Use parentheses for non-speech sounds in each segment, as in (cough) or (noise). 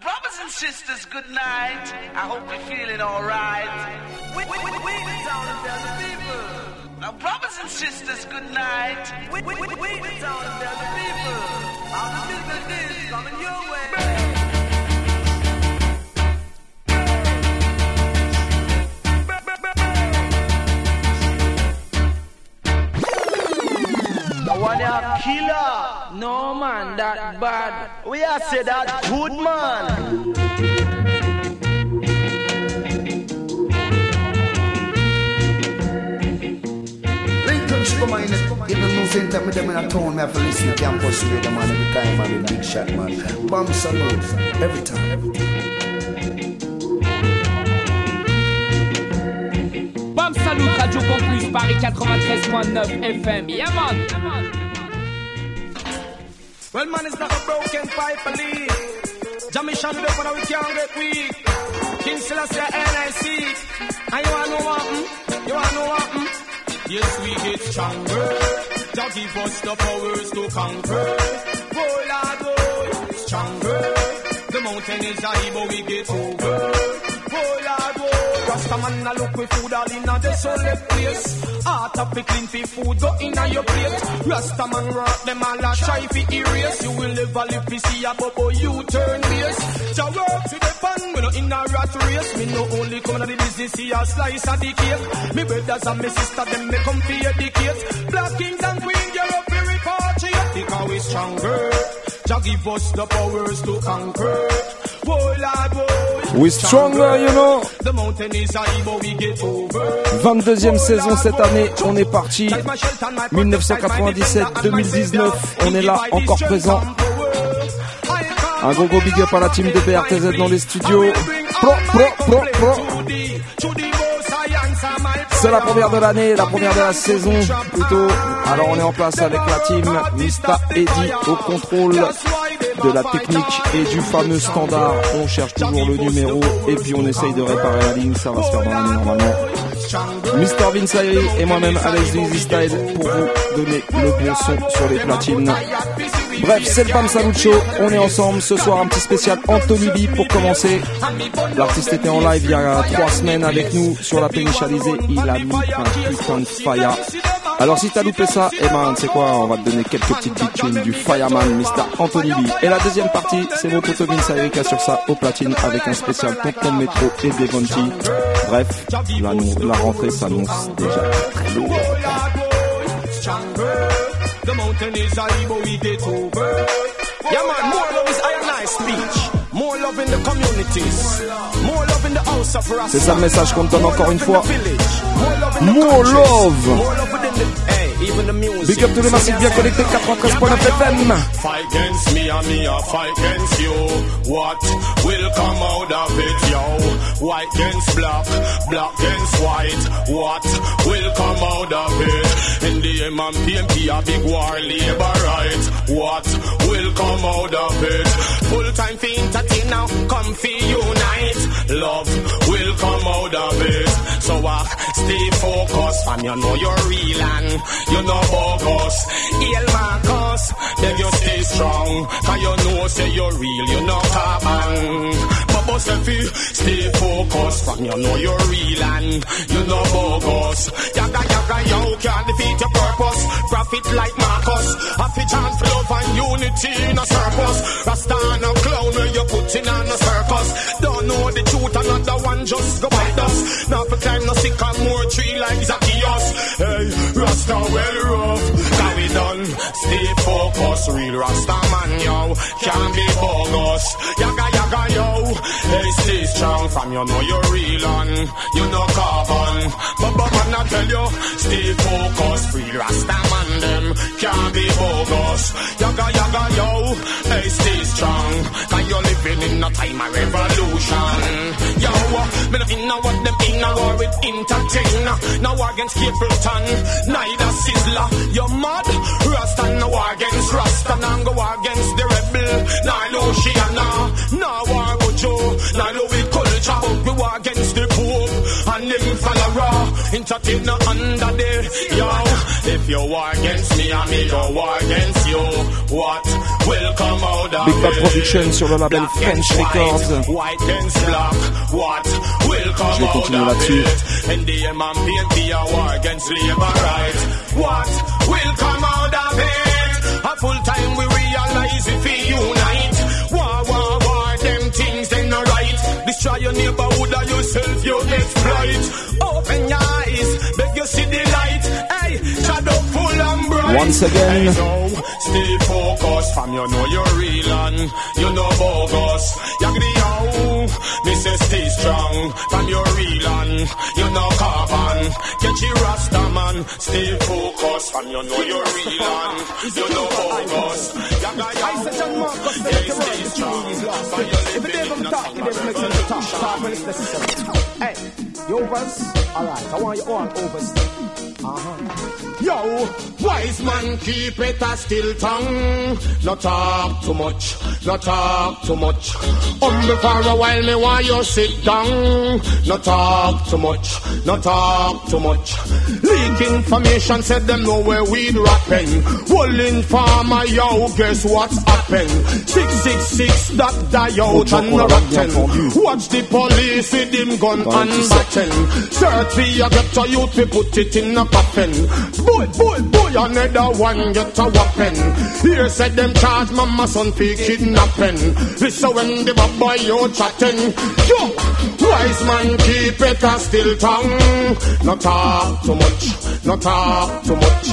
brothers and sisters, good night. I hope you're feeling alright. We, we, we, we the town people. Now, brothers and sisters, good night. We, we, we, we the town people. Business is coming your way. One a killer. No man, that bad. We are say that good man. Lincoln Sugar Man, even no same time with them in a town, me have to listen to campus radio man every time, man, the big shot man. Bomb salute, every time. Bam Salut, Radio Campus, Paris 93.9 FM. Yeah man. Well, man, it's not a broken pipe, believe. Jamishan up and we can't get weak. King Selassie, NIC. And you wanna know what? mm? You wanna know what? mm? Yes, we get stronger. Jah give us the powers to conquer. Oh, Lord, oh, stronger. The mountain is high, but we get over. Oh, Lord, Rasta man, I look with food all in a desolate place. Heart of clean fi food, go in a your plate. Rasta man work them all a try fi erase. You will never live fi see a bubble, you turn base. Jah work to the pan, we no in a rat race. Me no only come to the business, see a slice of the cake. Me brothers and me sister, them me come fi educate. Black kings and queens, you're up fi repatriate. Because we stronger. Jah give us the powers to conquer. We stronger, you know. The mountain is high, but we get over. 22e saison cette année, on est parti. 1997-2019, on est là, encore présent. Un gros gros big up à la team de BRTZ dans les studios. Pro, pro, pro, pro. C'est la première de l'année, la première de la saison plutôt. Alors on est en place avec la team Mista Eddy au contrôle de la technique et du fameux standard. On cherche toujours le numéro et puis on essaye de réparer la ligne, ça va se faire dans normalement. Mr Vince et moi-même Alex Easy Style pour vous donner le bon son sur les platines. Bref, c'est le Bam Salut Show, on est ensemble. Ce soir, un petit spécial Anthony B pour commencer. L'artiste était en live il y a trois semaines avec nous sur la pénichalisée. Il a mis un putain de fire. Alors si t'as loupé ça, eh ben c'est quoi, on va te donner quelques petites big tunes du Fireman Mr. Anthony B. Et la deuxième partie, c'est mon pote Vince assure ça au platine avec un spécial Tonton Metro et Devonti. Bref, la, la rentrée s'annonce déjà très. The mountain is high, but we get over. Yeah, man, more love is I and I speech. More love in the communities. More love in the house of Rasta. C'est ça le message qu'on donne encore une fois. More love in the More countries. love. More love within the, hey, even the music. Big up tous les massifs bien connectés 93.9 FM. Fight against me and me a fight against you. What will come out of it, yo? White against black, black against white. What will come out of it? In the M and PMP a big war, labor right. What will come out of it? Full time for entertain now, come for unite. Love will come out of it. So uh, stay focused, fam. You know you're real and you know bogus. Hail Marcus, beg you stay strong. Cause you know say you're real, you know carbon. Boss if you stay focused, fam. You know you're real and you know bogus. Yaga yaga yo can't defeat your purpose. Profit like Marcus. Happy chance for love and unity in a circus. Rasta a clown where you put in on a circus. Don't know the truth, another one just go bite us. Now for time no sick and more tree like Zacchaeus. Hey, Rasta well rough. Now we done. Stay focused, real Rasta man yo. Can't be bogus. Yaga yaga yo. Hey, stay strong from you know you're real on. You know carbon. But man I tell you, stay focused, real Rasta man them. Can't be bogus. Yaga yaga yo. Hey, stay strong. Cause you're living in a time of revolution. Yo, uh, me not in what them in a war with entertainer. No war against Capleton, neither Sizzla. You're mad? Rasta no war against Rasta. Now go war against the rebel. Nah, Luciano. Nah, war with Joe. Nah, Louie Culture. But we war against the Pope. And them follower. Entertainer under there. Yo, if you war against me, I me go war against you. What will come out of Big Bad? Production sur le label Black French Records. Uh. White, white against black. What will come Je vais out continuer of là-dessus. it? And the man be a war against labor rights. What will come out of it? A full Destroy your neighborhood or yourself you exploit. Open your eyes, beg you see the light. Hey, shadow full and bright. Once again. Hey, so stay focused, fam. You know you're real and you know bogus. Yagri yo, me say stay strong, fam. You're real and you know carbon. Catch your rasta man, stay focused, fam. You know you're real and you know bogus. Yaga yo, yeah, stay strong. fam, you it ever make sense to talk. Talk when it's necessary. Hey, you overs? Alright, I want you all overs. Uh-huh. Yo, wise man, keep it a still tongue. No talk too much, no talk too much. Humble for a while, me want you sit down. No talk too much, no talk too much. Leak information said them know where weed rapping. Wooling farmer, yo, guess what's happened? 666 that die out and qu'on no l'a rotten. Watch the police with him gun and le 17. baton. Search for your get a youth, we put it in a coffin. Boy, boy, boy, another one get a weapon. Here said them charge mama son for kidnapping. Listen when the bad boy you chatting. Yo, wise man keep it a still tongue. No talk too much, no talk too much.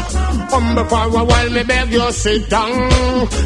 Humble for a while, me beg you sit down.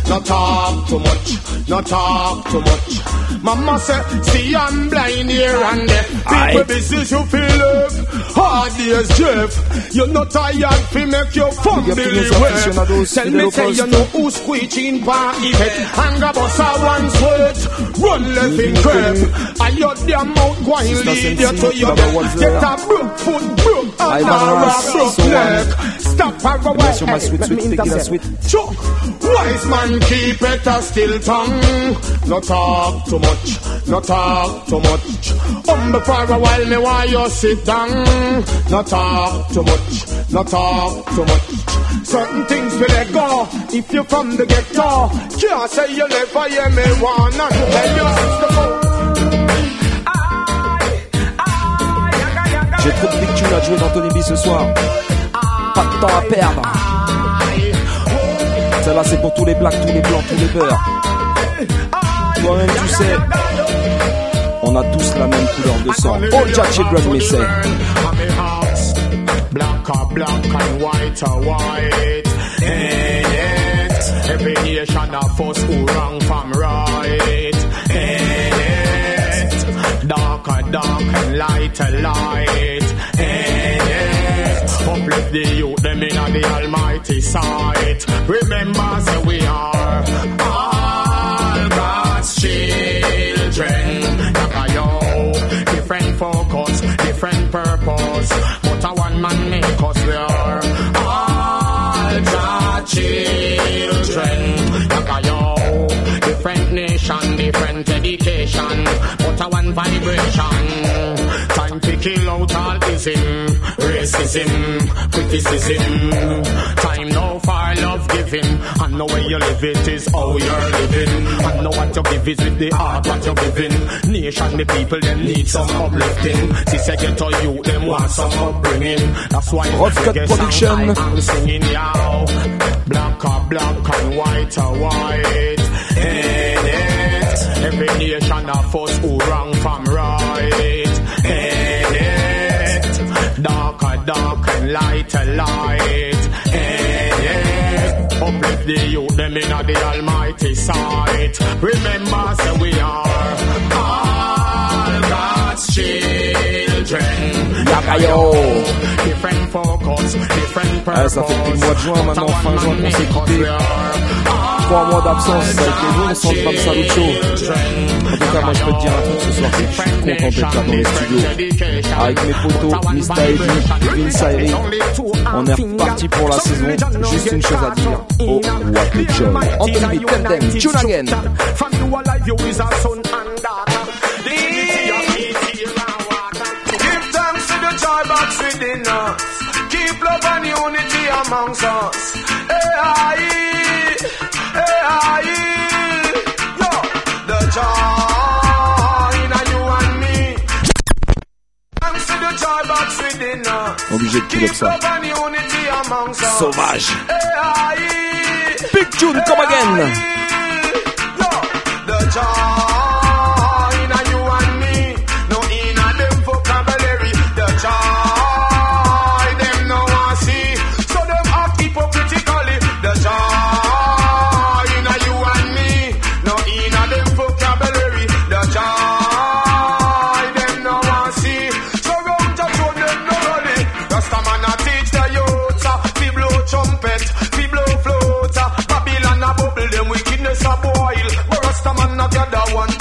No talk too much, no talk too much. Mama say, see I'm blind here and there. People business you feel love. Hard days, Jeff. You're not tired fi make your fun Big believe los well. aficionados Tell me say you know who squeeching pan it. Anger boss a one sweat. Run left in crap. And your damn mouth going lead you to your death. Get a broke foot, broke and a broke neck. Stop for a while. sur ma Hey, suite, let me intercept. Chuck, wise man keep it a still tongue. No talk too much, no talk too much. Humble for a while, me why J'ai trop de big à jouer dans Tony B ce soir. Pas de temps à perdre. Celle-là, c'est pour tous les blacks, tous les blancs, tous les beurs. Toi-même, tu sais, on a tous la même couleur de sang. All Jack Children, me say. Black or black and white or white. Ain't it? Every nation of us who wrong from right. It? Dark or dark and light or light. Ain't it? Uplift the youth, them in the almighty sight. Remember, say we are all God's children. Different focus, different purpose. But a one man make us we are all God's children. Yaka yo, different nation, different education. But a one vibration. Kill out all ism, racism, criticism. Time now for love giving. And know where you live it is how you're living. And know what you give is with the heart what you're giving. Nation, the people, them need some uplifting. Sister get to you, them want some upbringing. That's why Rough Cut Production. I am singing yow. Black or black and white or white. Ain't it? Every nation of us who wrong from right. Dark and light or light. Hey, it? Uplift the youth, them in the almighty sight. Remember, say we are all God's children. Yaka yo. Different focus, different purpose. Ah, ça fait le mois de juin, maintenant, fin juin, qu'on s'est quitté. Trois mois d'absence, ça a été long sans Bam Salucho. En tout cas, moi, je peux te dire un truc ce soir, c'est que je suis content d'être là dans les studios. Avec mes potos, Mr. Eddie, Vince Ayri. On est reparti pour la saison. Juste une chose à dire. Oh, what a joy. Anthony B, tell them, tune again. Give thanks to the joy box within us. Keep love and unity amongst us. Obligé de pull ça. Sauvage. Big tune, come again. Gather one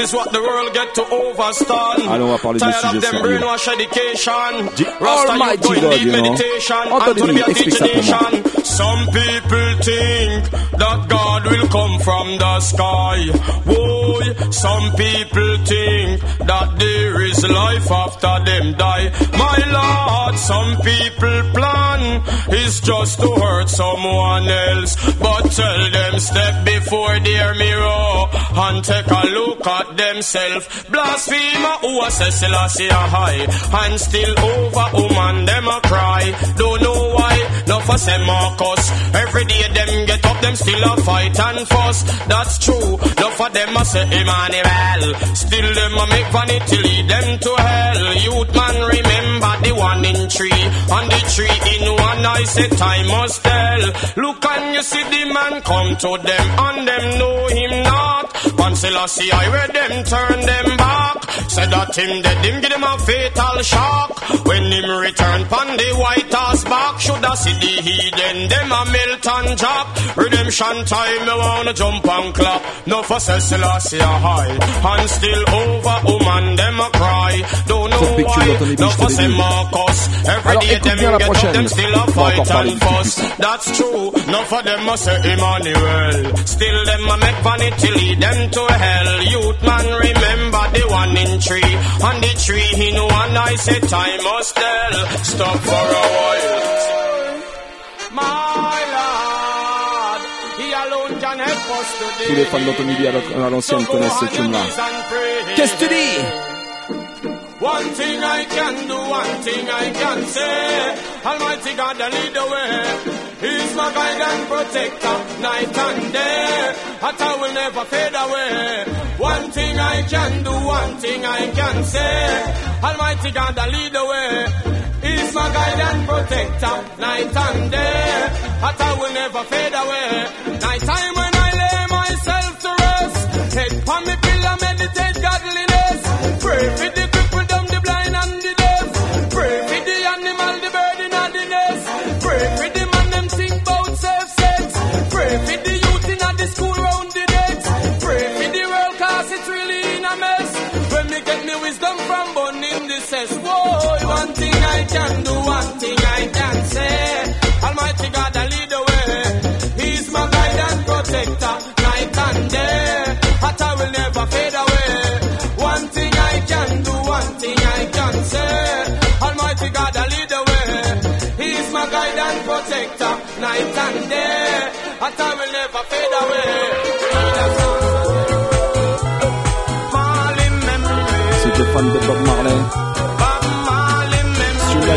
is what the world get to overstand. Allez, on va parler de of them sérieux. brainwash education. The Rasta Almighty God, you know. meditation. Anthony, and to be a explique ça pour moi. Some people think that God will come from the sky. Boy, some people think that there is life after them die. My Lord, some people plan is just to hurt someone else. But tell them step before their mirror and take a look at themselves. Blasphemer who a says Selassie a high and still over woman them a cry. Don't know why, no for say Marcus. Every day them get up, them still a fight and fuss. That's true. No for them a say Emmanuel. Still them a make vanity lead them to hell. Youth man remember the one in tree and the tree in one. I say time must tell. Look and you see the man come to them and them know him Selassie I read them turn them back. Said that him dead him give them a fatal shock. When him return pan the white horse back, should I see the heathen them a melt and drop. Redemption time me wanna jump and clap. No for Selassie a high and still over woman them a cry. Don't know why. No for je te say l'ai dit. Marcus. Every day them get up, them still a On va encore fight and fuss. That's true. None for them must say Emmanuel. Still them a make vanity lead them to hell. Youth man remember the one in tree. And the tree in one I say time must tell. Stop for a while. My Lord, He alone can help us today. Tous les fans d'Anthony B à la- à l'ancienne connaissent ce tune-là. Qu'est-ce que tu dis One thing I can do, one thing I can say. Almighty God, the lead the way. He's my guide and protector, night and day. That I will never fade away. One thing I can do, one thing I can say. Almighty God, the lead the way. He's my guide and protector, night and day. That I will never fade away. Night time when I lay myself to rest. Head on me pillow, meditate godliness. Pray for the can do one thing I can say. Almighty God, I lead the way. He's my guide and protector, night and day. But I will never fade away. One thing I can do, one thing I can say. Almighty God, I lead the way. He's my guide and protector, night and day. But I will never fade away. C'est des fans Bob Marley.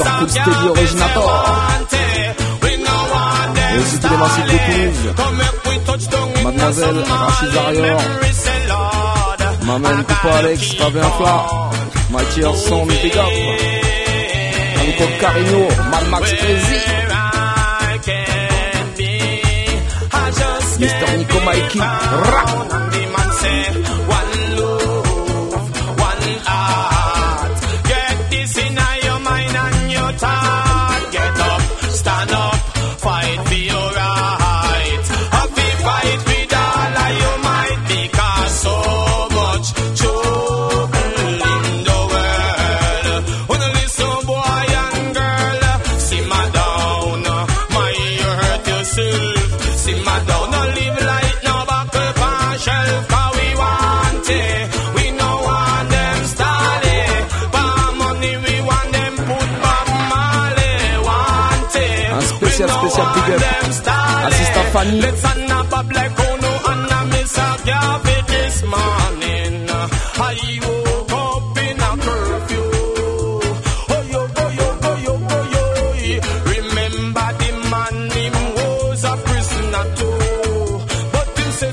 and a Mr. Miss Cool Agia. Steady Originator. Want it. We no want them Et aussi tous les massifs de Toulouse. Come make we touch down in Mademoiselle Rachid Arior. Maman Coupa Alex, Fabien Fla. Mighty Son, Big Up. Uncle Carino, Mad Max Crazy. Mr. Nico Mikey. Rap.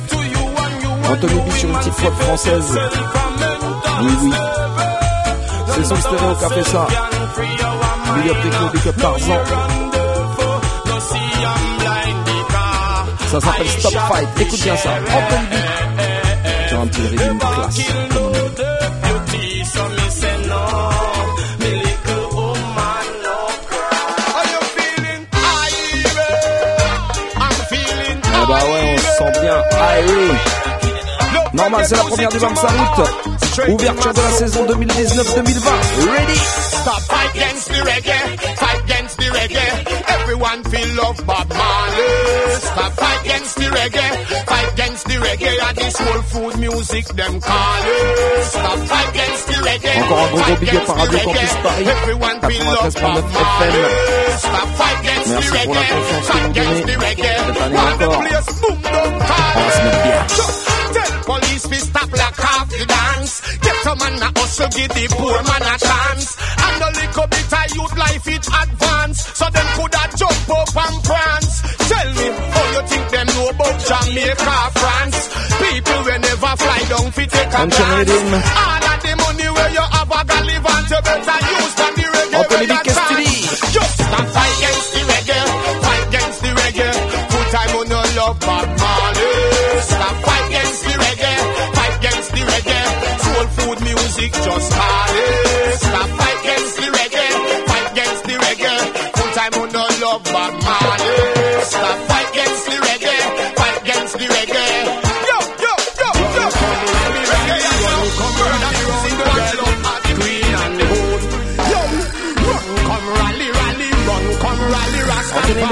To you and you and Anthony you, B sur une him petite and prod française. self-a-mental Oui, oui. service. C'est son stéréo qui a fait ça. Big up Teco, big up Tarzan. Ça s'appelle Stop Fight. Écoute bien ça. Anthony B. Sur un petit rythme classe. I'm feeling Ah bah ouais, on se sent bien. Allez. Normal, c'est la première du Bam Salut. Ouverture de la saison 2019-2020. Ready? Stop fight against the reggae, fight reggae. Everyone feel love Bob Marley. Eh, stop fight against the reggae, fight against the reggae. And this whole food music them call it. Stop fight against the reggae. Encore un gros gros fight big up par against Radio the Campus reggae. Paris. Everyone feel love 93.9 Bob Marley. Stop fight against the Merci pour la reggae, fight against the reggae. Want the place boom va se. Tell police fi stop like half the dance. Get a man a hustle, give the poor man a chance. And a little bit of youth life it advance. So them coulda jump up and prance. Tell me how you think them know about Jamaica, France. People will never fly down fi take a glance. All of the money where you have a gallivant, you better use from the reggae.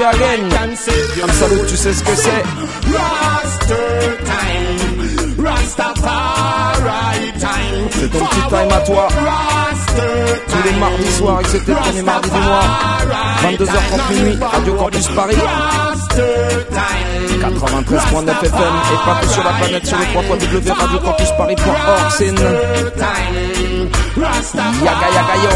Bam Salut, tu sais ce que c'est. Rasta time, Rastafari. C'est ton petit time à toi. Tous les mardis soirs, c'était le premier mardi du mois. 22h30 minuit, Radio Campus Paris. 93.9 FM et partout sur la planète sur le www.radiocampusparis.org. C'est une Yaga Yaga Yo.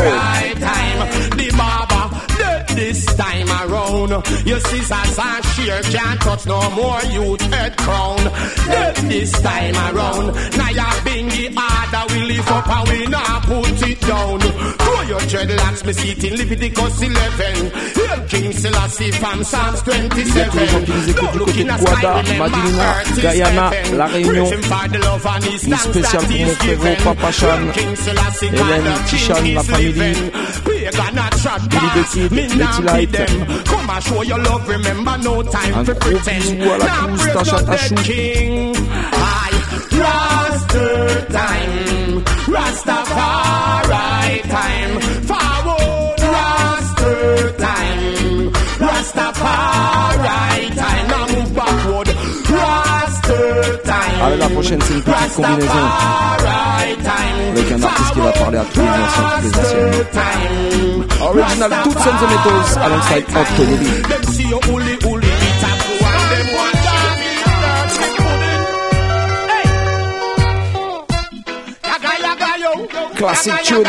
Your scissors and shear can't touch no more youth head crown. Dead this time around. Now ya bingy harder we lift up and we not put it down. Throw your dreadlocks, me see it in Leviticus 11. Hail King Selassie from Psalms Il y a tous les gens 27. qui nous écoutent du côté de Guada, Madinina, Guyana, La Réunion. Une spéciale pour mon frérot Papa Chan, Hélène, Tichan, la famille. Trash Billy the Kid, Me nah be them. Come and show your love, remember no time for pretend. bisou à la Nah, praise no dead king. I Rasta time, Rastafari time, forward Rasta time, Rastafari prochaine, c'est une petite combinaison avec un artiste qui va parler à tous les anciens, toutes les anciennes. Original Toots and the Metals alongside Octo Classic tune.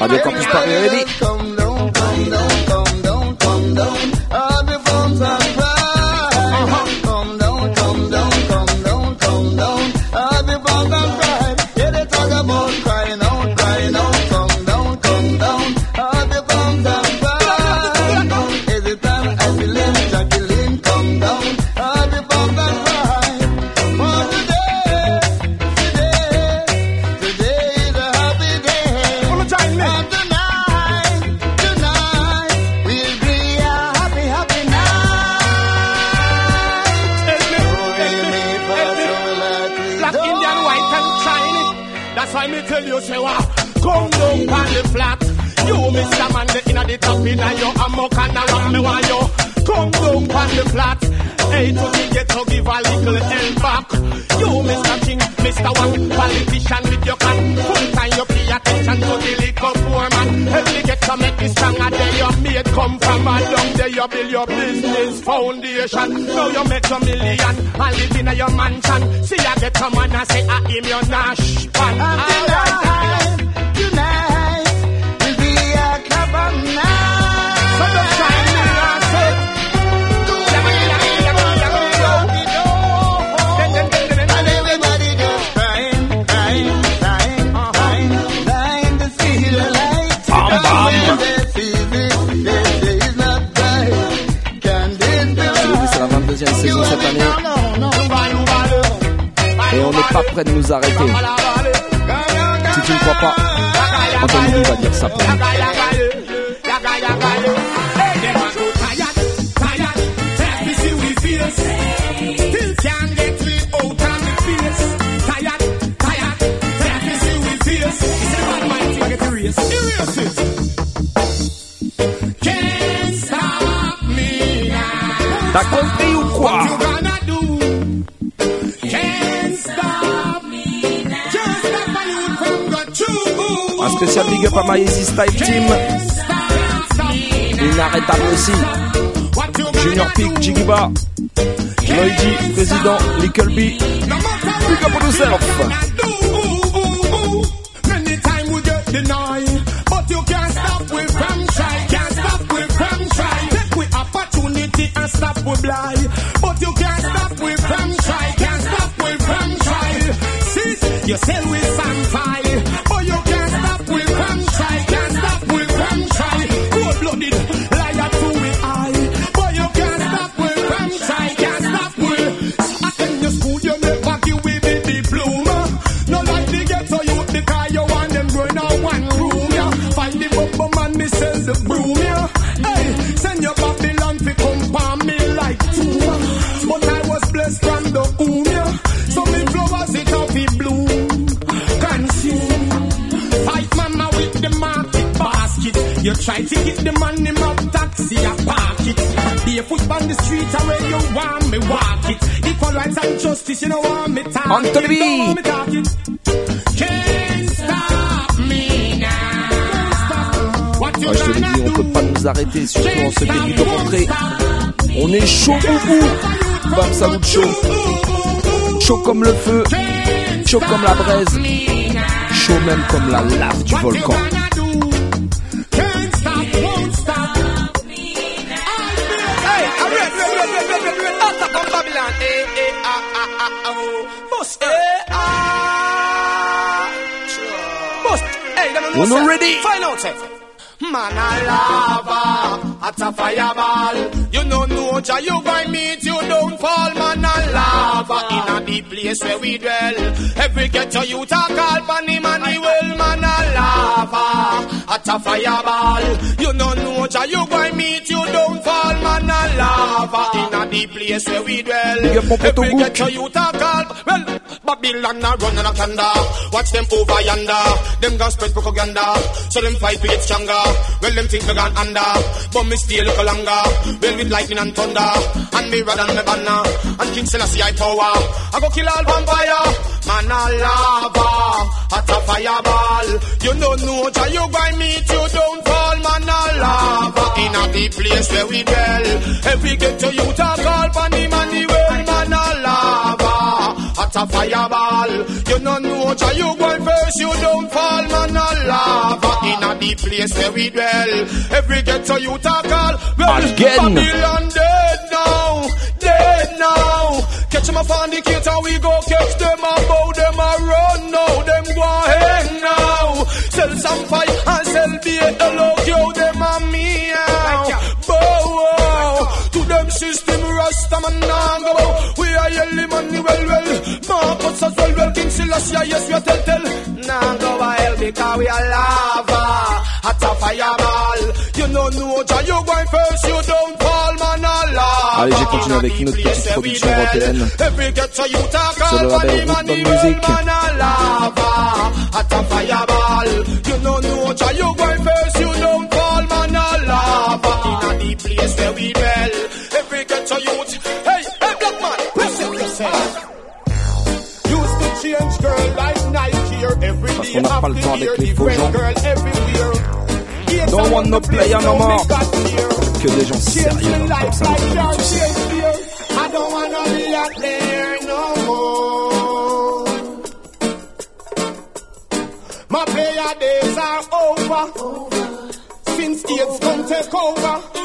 Radio Campus Paris, ready? Come Hey, to me get to give a little help back. You, Mr. King, Mr. One, politician with your can. Full time you pay attention to the little poor man. Help me get to make this song a day your mate come from a down there you build your business foundation. Now you make a million and live in your mansion. See get some man and say ah, I am your nash pan. Pas prêt de nous arrêter. Si tu ne crois pas, Anthony va dire ça pour spécial big up à Maïsi Style Team. Can't stop me now. Inarrêtable aussi. What you gonna Junior Peak, do? Jigiba. Lloydy, président, Little B. No matter Big up on yourself. Many time we get denied, but you can't stop we from try, can't stop we from try. Take we opportunity and stop we blind, but you can't stop we from try, can't stop we from try. See, you sell we some want me it. B. Don't want me talk it. Can't stop me now. What you je te l'ai gonna dit, on peut pas nous arrêter, surtout en ce début de rentrée. On est chaud boubou. Bam Salut chaud. Chaud comme le feu. Chaud comme la braise. Chaud même comme la lave du volcan. Sure. Bust. Hey, them We're not ready. Find out, say. Man a lava, at a fireball. You know no Jah, you going meet you don't fall. Man a lava, in a deep place where we dwell. Every ghetto you talk all funny man he will. Man a lava, at a fireball. You know no Jah, you going meet you don't fall. Man a lava, in a deep place where we dwell. Big up mon pote Every ghetto you talk all well. Babylon a run and a thunder. Watch them over yonder. Them gon' spread propaganda. So them fight to get stronger. Well, them think we gone under. But me stay look longer. Well, with lightning and thunder. And me rod and me banner. And King Selassie I power. I go kill all vampire. Man a lava. At a fireball. You know no Jah, you going meet you don't fall. Man a lava. In a deep place where we dwell. Every ghetto you talk all funny man the well. Man a a fireball. You know no Jah, you going first. You don't fall. Man a lava. In a deep place where we dwell. Every ghetto you talk all. Well, Again. Babylon dead now. Dead now. Catch them up on the kit and we go catch them and bow them a run now. Them go now. Sell some fight and sell beer. Yo, them. System, Rasta man now go bow. We are yelling money well well. Marcus as well well. King Selassie, yes, we are tell tell. Now go hell because we are lava. Hot a fireball. You know no Jah, you going first, you don't fall, man a lava. Allez, j'ai continué avec une autre petite production européenne. Every ghetto you talk Sur le label money, Root money, man a lava. Hot a fireball. You know no Jah, you going first, you don't fall, man a lava. In a deep place where we dwell. Every youth, hey, hey, black man, present yourself. Used to change girl like Nike here every Parce day qu'on n'a pas le temps avec les faux gens. girl everywhere. Don't I want no player no more. Que des gens sérieux dans le top life 5 like comme your tu sais. Shakespeare. I don't wanna be a player no more. My player days are over. Since AIDS come take over.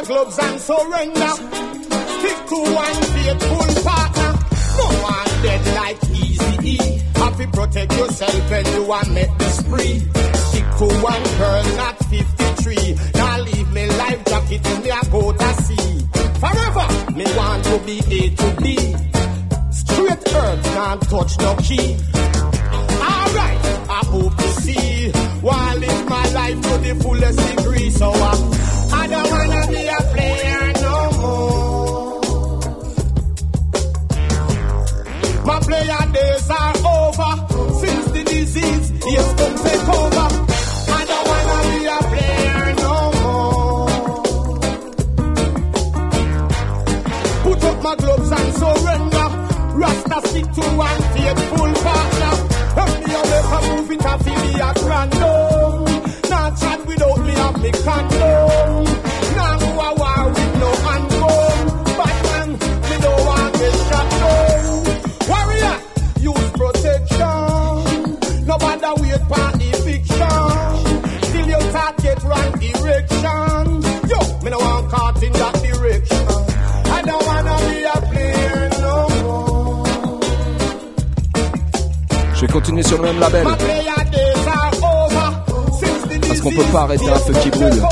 Up gloves and surrender. Stick to one faithful partner. No one dead like Easy E. To protect yourself when you want make the spree. Stick to one girl, not 53. Now leave me life jacket in I go to sea. Forever, me want to be A to B. Straight earth, can't touch no key. Alright, I hope to see. While live my life to the fullest degree. So I, I don't wanna be a player no more. My player days are over. Since the disease is come take over. I don't wanna be a player no more. Put up my gloves and surrender. Rasta stick to one faithful partner. Help me a make a move it a feel me a grando. Not chat without me have me condo. sur le même label. Parce qu'on peut pas arrêter un feu qui brûle.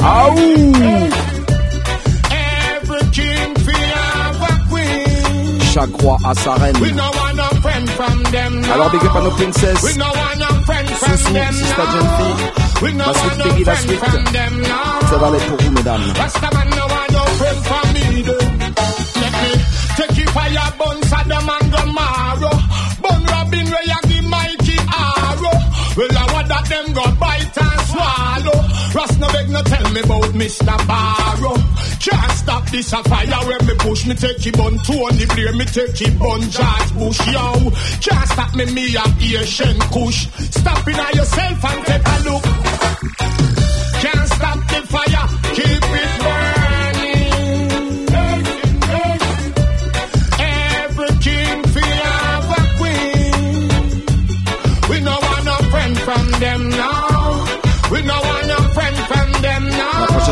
Ah Chaque roi a sa reine. From them now. Alors big up à nos princesses. We no want a friend from Souci, them now. Jeune We no want la friend suite. from them now. Ça va aller pour vous, mesdames. Rastaman no want no friend from me. Let me take it fire bun Saddam and Gomorrah. Bun Robin where you give mighty arrow. Well I want that them go bite and swallow. Ras no beg no tell me about Mr. Barrow. This a fire when me push me take it bun Tony Blair me take it on George Bush yo. Can't stop me me a Asian Kush. Stop in on yourself and take a look. Can't stop the fire, keep it burning.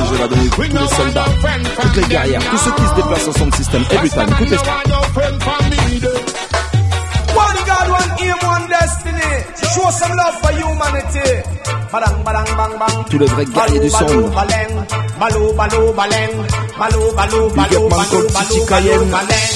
Va donner tous les soldats, toutes les guerrières, tous ceux qui se déplacent système. Every time. One God, one aim, one destiny. Show some love for humanity. Badang, badang, bang, bang. Tous les vrais guerriers du son. Balou, baleng. Balou, balou, baleng. Balou, balou, Big up balou, man balou, called balou, Titi balou, Cayenne. baleng.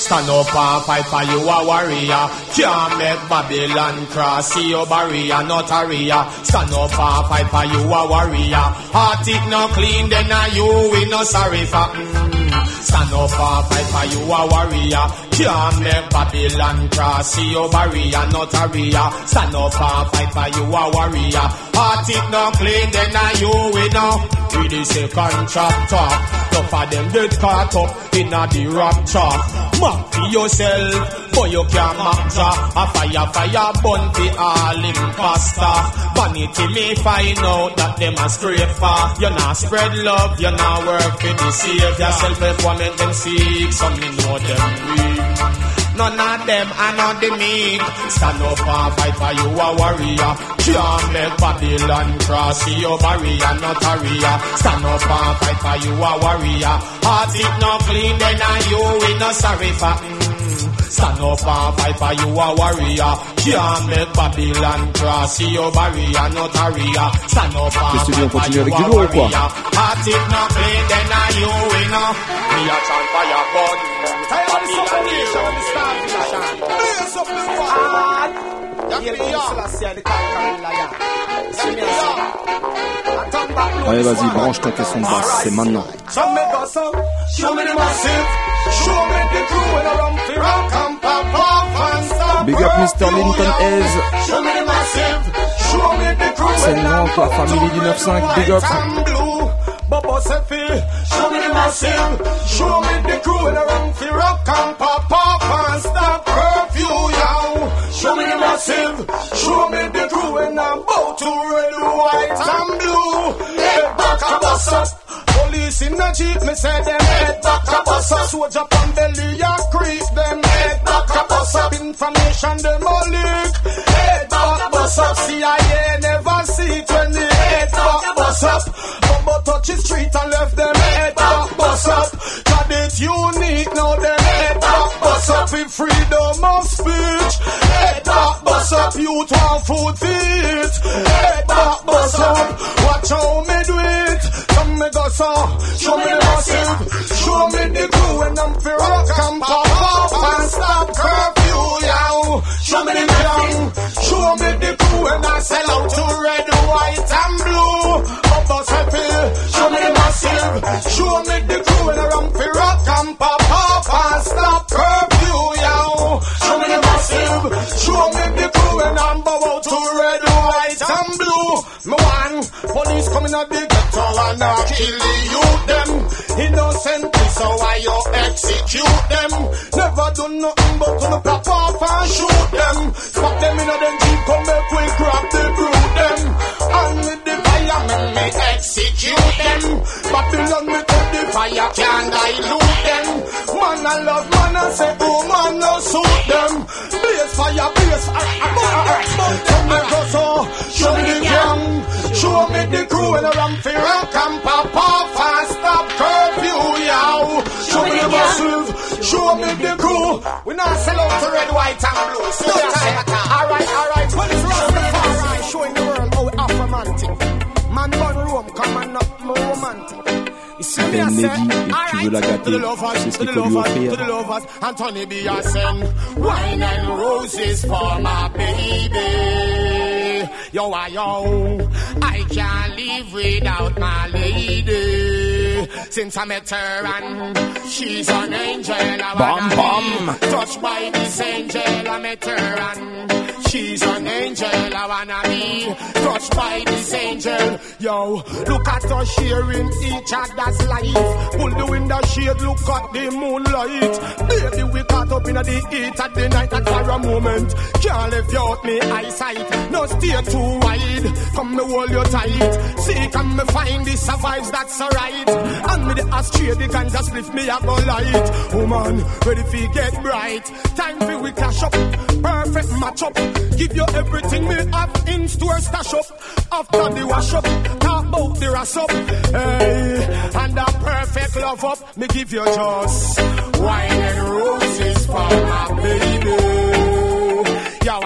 Stand up and fight for you a warrior. Can't make Babylon cross see your barrier, not a ria. Stand up and fight for you a warrior. Heart it no clean, then are you we no sorry for. Mm. Stand up and fight for you a warrior. Can't make Babylon cross see your barrier, not a ria. Stand up and fight for you a warrior. Heart it no clean, then are you we no. We the second chapter. Tough of them get caught up in a the rapture. Map for yourself, but you can't ja. A fire, fire, burn for all imposter. Vanity may find out that them a stray far. You not spread love, you not work for the savior. Self-employment them seek, some me know them weak. None of them are not the meek. Stand up and fight for you a warrior. Can't make Babylon cross your barrier, not a ria. Stand up and fight for you a warrior. Heart it not clean, then are you we no sorry for. Mm. Stand up and fight for you a warrior. Can't make Babylon cross your barrier, not a ria. Stand up and Qu'est-ce que tu veux, on fight for you a du lourd ou quoi warrior. Heart it not clean, then are you we no. Me a chant fire burn. Tired of the Babylon suffocation of the starvation. Blaze up the world. Yeah, me Selassie, the conquering lion. See me, I say. I turn back low, Allez, this vas-y, one. branche ton caisson de basse, c'est maintenant. Some me go so, show me the massive, show me the crew when I run for rock and pop off and stop. Big up Mr. Linton Hayes. Show me the massive, show me the crew C'est when I grand, la famille du 9-5, big up. Bobo Sefi, show me the massive, show me the crew when I run for rock and pop off and stop curfew, yo. Show me the massive, show me the crew when I'm about to red, white and blue. Head back and bust up. Police in the jeep, me say them head back a bus up. Soldier on belly a creep, them head back a bus up. Information them a leak, head back bus up. CIA never see it when the head back bus up. Bumbo touch the street and left them head back bus up. Cause it's unique now them head back bus up. With freedom of speech, head back bus up. Youth want food feet, head back bus up. Watch how me do it. Come me go so, show me massive, show me the crew when I'm fi rock and pop off and stop curfew, yo. Show me the young, show me the crew when I sell out to red, white and blue. Bubba happy, show me the massive, show me the crew when I'm fi rock and pop off and stop curfew, yo. Show me the massive, show me the crew when I'm bow out to red, white and blue. Me one, police coming at the ghetto and I kill the youth them. Innocently, so why you execute them? Never do nothing but to pop off and shoot in a them blue. Alright, alright, well it's Rastafari showing the world how we Afromantic. Man born Rome, come on up, more romantic. Ben Mehdi, et tu veux la gâter, c'est ce qu'il the faut lui offrir. to the lovers, and Tony B. Wine and roses for my baby. Yo, yo, I can't live without my lady. Since I met her and she's an angel. I Bam, wanna touched by this angel. I met her and she's an angel. I wanna be touched by this angel. Yo, look at us sharing each other's life. Pull the window shade, look at the moonlight. Baby, we caught up in the heat of the night. That for a moment can't you out me eyesight. No stay too wide. Come me hold you tight. See, come me find the survives. That's alright. And me the astray, the just split me up a light. Woman, ready fi get bright. Time fi we clash up. Perfect match up. Give you everything me have in store stash up. After the wash up, talk bout the rest up. Hey, and a perfect love up, me give you just wine and roses for my baby. Yo,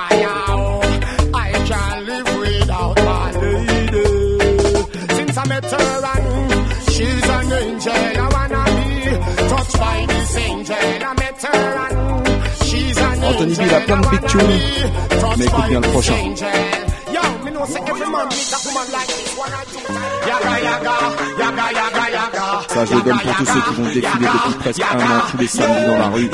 Anthony B, il a plein de big tunes. Mais écoute bien le prochain. Ça, je le donne pour tous ceux qui vont défiler depuis presque un an tous les samedis dans la rue,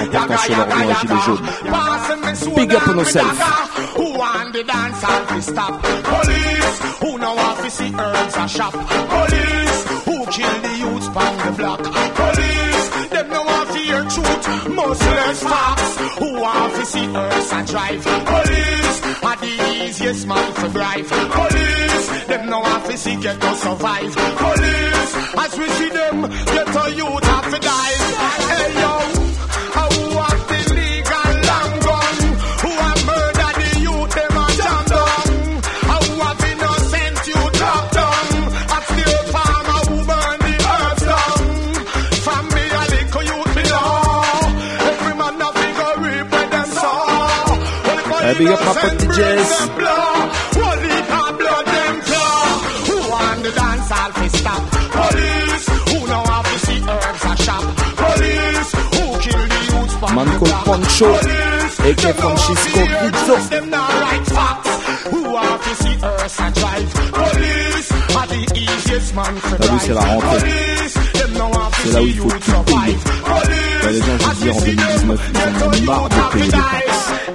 en portant sur leur dos un gilet jaune. Big up on yourself. Who want the dance and fi stop? Police, who know want fi see herbs a shop? Police, who kill the youths on the block? Much less. Who want to see herbs and drive? Police, are the easiest man to bribe. Police, them no want fi see get to survive. Police, as we see them, get a youth have to die. Hey yo, fi stop? Police, who know how to see herbs a shop? Police, who kill the youths for Man Poncho, aka Francisco Pizzo. to see herbs a drive? Police, are the easiest man to rentrée. Police, know how to see. Police, les gens, je veux en 2019, ils en ont marre de payer des taxes.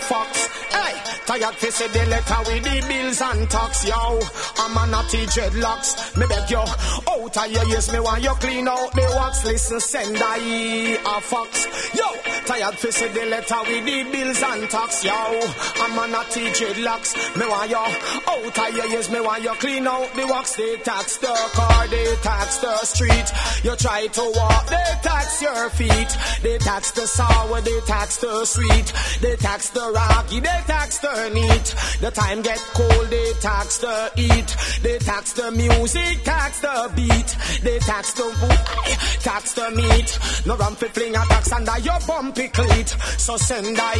Fox. Hey, tired to see the letter with the bills and tax, yo. I'm a naughty dreadlocks. Me beg yo. out of your ears, me want you clean out the wax. Listen, send I a fox. Yo, tired to see the letter with the bills and tax, yo. I'm on a naughty dreadlocks. Me want you out of your ears, me want you clean out the wax. They tax the car, they tax the street. You try to walk, they tax your feet. They tax the sour, they tax the sweet. They tax the rocky, they tax the neat. The time get cold, they tax the heat. They tax the music, tax the beat. They tax the food, tax the meat. No run fi fling a tax under your cleat. So send I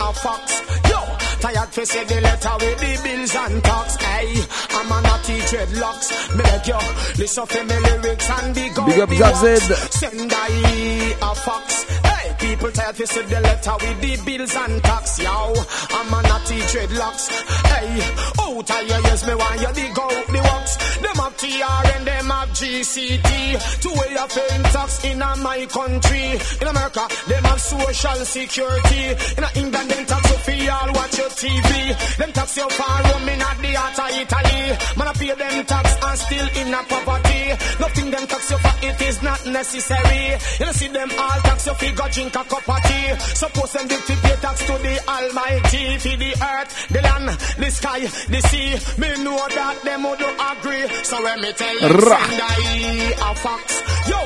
a fox. Yo, tired fi say the letter with the bills and tax. Hey, I'm a naughty dreadlocks. Me beg you, listen to me lyrics and big up Big up the Zav wax. Z. Send I a fox. Hey, people tired to see the letter with the bills and tax, yo. I'm a naughty dreadlocks. Hey, out of ears, me want you dig out the wax. Them have TR and them have GCT. Two way of paying tax in my country. In America, them have social security. In England, them tax you for all watch your TV. Them tax you for room in the heart of Italy. Man, I pay them tax and still in a poverty. Nothing them tax you for it is not necessary. You know, see them all tax you for drink a cup of tea. Suppose them did fi pay tax to the Almighty for the earth, the land, the sky, the sea. Me know that them would agree. So when me tell them send I a fox, yo,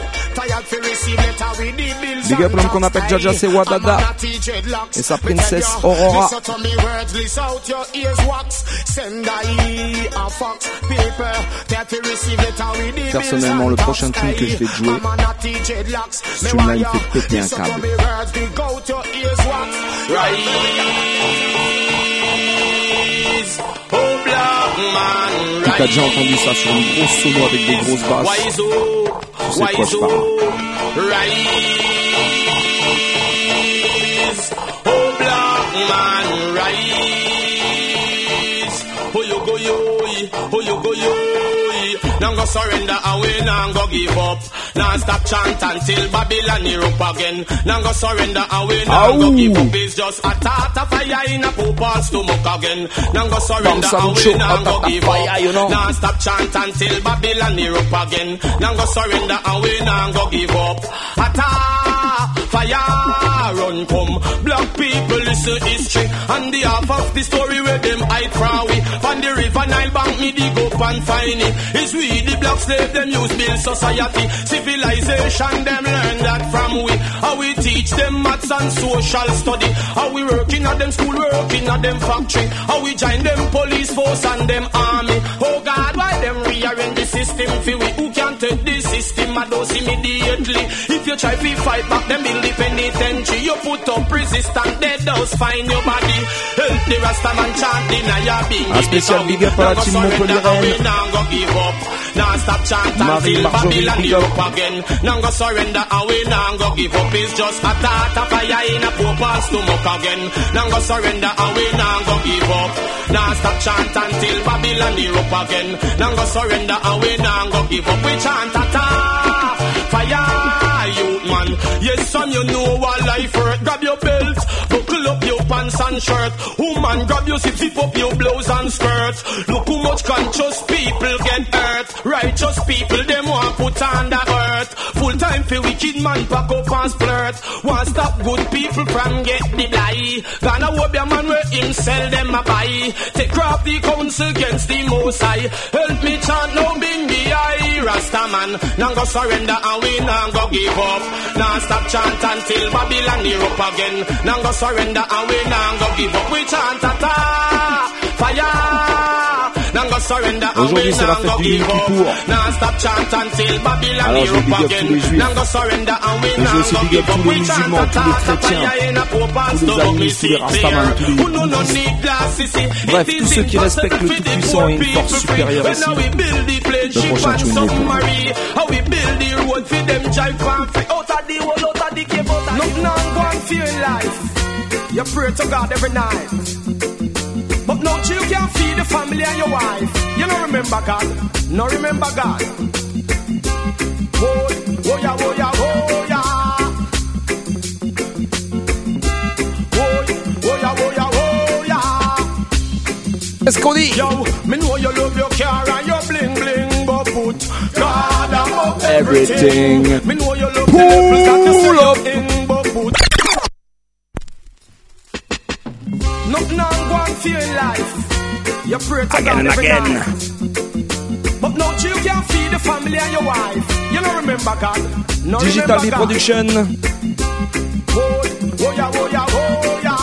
Big up l'homme qu'on appelle Jaja, c'est Wadada. Et sa princesse Aurora. Personnellement, le prochain tune que je vais jouer, ce tune-là, il fait péter un câble. Tu as déjà entendu ça sur une grosse solo avec des grosses basses? Wise Tu sais de quoi je wise parle. oh, rise, oh black man, rise. Oh you go yo, oh you go yo. Now go surrender and we now go give up. Now stop chant until Babylon erupt again. Now go surrender and we now go give up. It's just a tart of fire in a poor paul's stomach again. Now go surrender and we now go give fire, up. you know. Now stop chant until Babylon erupt again. Now go surrender and we now go give up. Attack, fire, run come. Black people listen history and the half of the story where them hide from we. From the river Nile bank, me dig up and find it. It's we the black slave them use build society. Civilization them learn that from we. How we teach them maths and social study. How we working at them school, working at them factory. How we join them police force and them army. Oh God, why them rearrange the system for we? Who can take the system? I don't see immediately. If you try to fight back, them build the penitentiary. Put up resistance, they does find your body. Help the Rasta man chant in your being. Un spécial big up à la team Montpellier Now stop chant Marie until Babylon the up. up again. Now go surrender and we now go give up. It's just a thought of fire in a poor past stomach again. Now go surrender and we now go give up. Now stop chant until Babylon the up again. Now go surrender and we now go give up. We chant a fire, youth man. Yes, son, you know what life hurt. And shirt. Woman, grab your zip, zip up your blouse and skirt. Look how much conscious people get hurt. Righteous people, them want put on the earth. Full time for wicked man, pack up and splurt. Want stop good people from get the lie. Gonna hope your man where him sell them a buy. Take off the council against the most high. Help me chant no bing the eye. Rasta man, now go surrender and we now go give up. Now stop chant until Babylon up again. Now go surrender and we now Aujourd'hui, c'est la fête du Yom Kippour. Alors, je big up tous les juifs. Mais je aussi big up. tous les musulmans, tous les chrétiens, tous les animistes, tous les rastamans, tous les bouddhistes. Bref, tous ceux qui respectent le Tout-Puissant et une force supérieure aussi. Le prochain Tune You pray to God every night. But no you can't feed the family and your wife. You don't remember God. No remember God. Oh, oh yeah, oh yeah, oh yeah. Oh, oh oh yeah, oh yeah. Qu'est-ce qu'on Yo, me know you love your car and your bling bling, but put God above Everything. everything. Me know you love the levels that you Pull up. in, feel in life. You pray to Again God and every again. night. But no you can feed the family and your wife. You don't remember God. No Digital remember B. Production. Oh, oh yeah, oh yeah, oh yeah.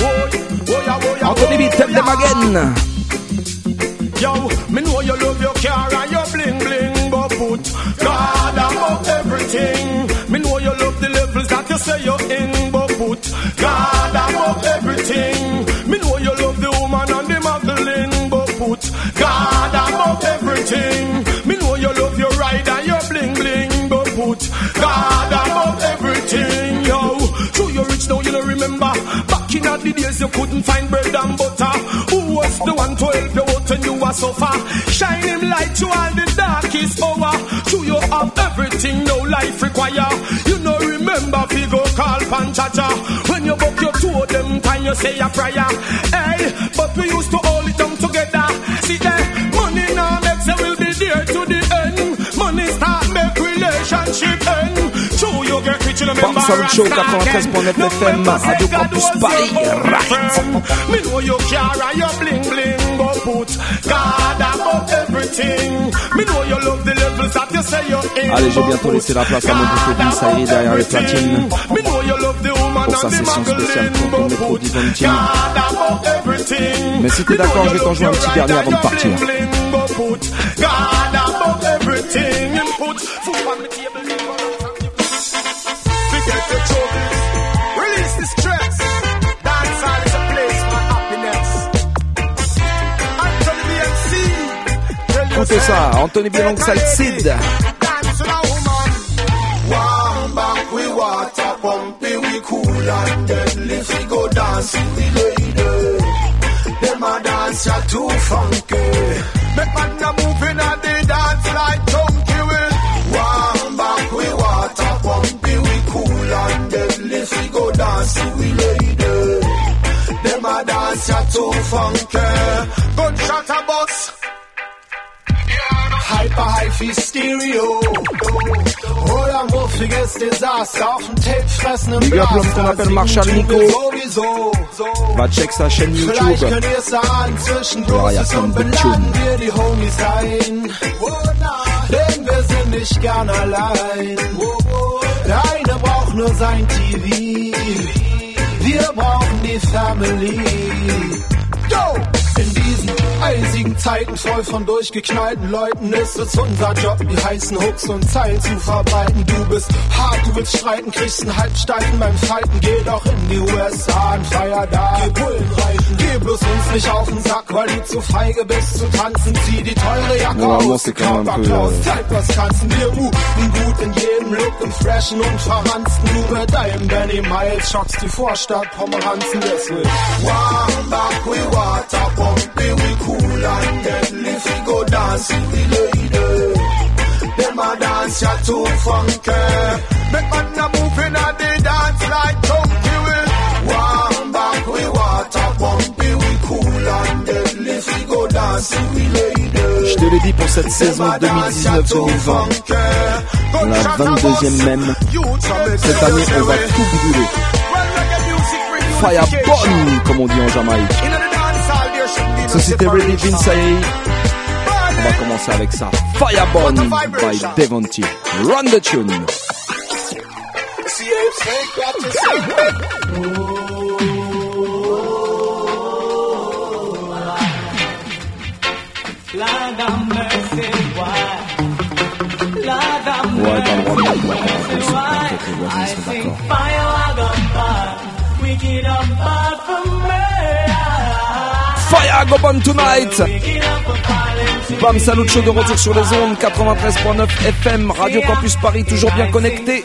Oh, oh yeah, oh yeah, Anthony B, oh tell them again. Yo, me know you love your car and your bling bling, but put God above everything. Me know you love the levels that you say you're in, but put God above everything. Me know you love the woman and the Magdalene, but put God above everything. Me know you love your ride and your bling bling, but put God above everything. Yo, true you rich now, you don't remember. Back in the days you couldn't find bread and butter. Who was the one to help you out when you were suffer? Shine him light to all the darkest hour. True you have everything no life require. You know remember fi call panchacha. When you buck your toe them time you say a prayer. Hey, but we used to hold it down together. See there, money now makes you will be there to the end. Money start make relationship end. True you get rich remember. Bam Show, Rasta 93.9 again. FM, Radio Campus Paris, right. Me know you care and you bling bling, Allez, j'ai bientôt laissé la place à mon Bouffé ça y est, derrière les platines. Pour sa session spéciale pour ton métro Diventine. Mais si t'es d'accord, je vais t'en jouer un petit dernier avant de partir. Say, ça, Anthony B alongside Sid. Dance ya too funky. hyper hi-fi Stereo. Oder muffiges Desaster auf dem Tape fressenden Blaster. mach Scharnico. Sowieso. Was checkst du schon YouTube? Vielleicht könnt ihr es ahnen, zwischen ja, und beladen wir die Homies ein. Denn wir sind nicht gern allein. Der eine braucht nur sein TV. Wir brauchen die Family. Go! Eisigen Zeiten voll von durchgeknallten Leuten ist es unser Job, die heißen Hooks und Zeilen zu verbreiten. Du bist hart, du willst streiten, kriegst einen Halbsteifen beim Fighten. Geh doch in die USA und feier da. Geh Bullen reiten, geh bloß uns nicht auf den Sack, weil du zu feige bist zu tanzen. Zieh die teure Jacke Ja, aus, Körperklaus, zeig was kannst. Wir muten gut in jedem Look, im Freshen und Verransten. Du mit deinem Benny Miles schockst die Vorstadt Pomeranzen, deswegen. Warm back, we water pumping, we cool Je te l'ai dit pour cette saison 2019-2020. La 22e même. Cette année, on va tout brûler. Comme on dit en Jamaïque. Société Ready Vinsay. On va commencer avec ça. Firebomb by Devonte. Run the tune. Lord have mercy, why? Lord have Ouais, t'as le droit de mettre la mercy, why? Ouais, I c'est think d'accord. fire I got fire, wicked Tonight. Bam Salut Show de retour sur les ondes 93.9 FM Radio Campus Paris toujours bien connecté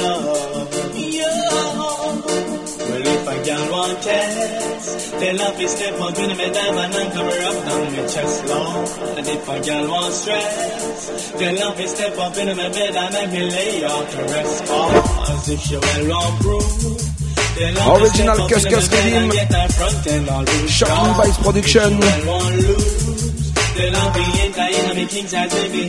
them flaws. Well, if a girl want test, tell her to step up in my diamond and cover up down my chest long. And if a girl want stress, tell her to step up in my bed and make me lay out to rest. Cause if she well proof, tell Original step up Cus in Cus my bed and Rhythm. get her front end all loose. Shocking Vice Production Well want lose, tell her to enter in my king size baby.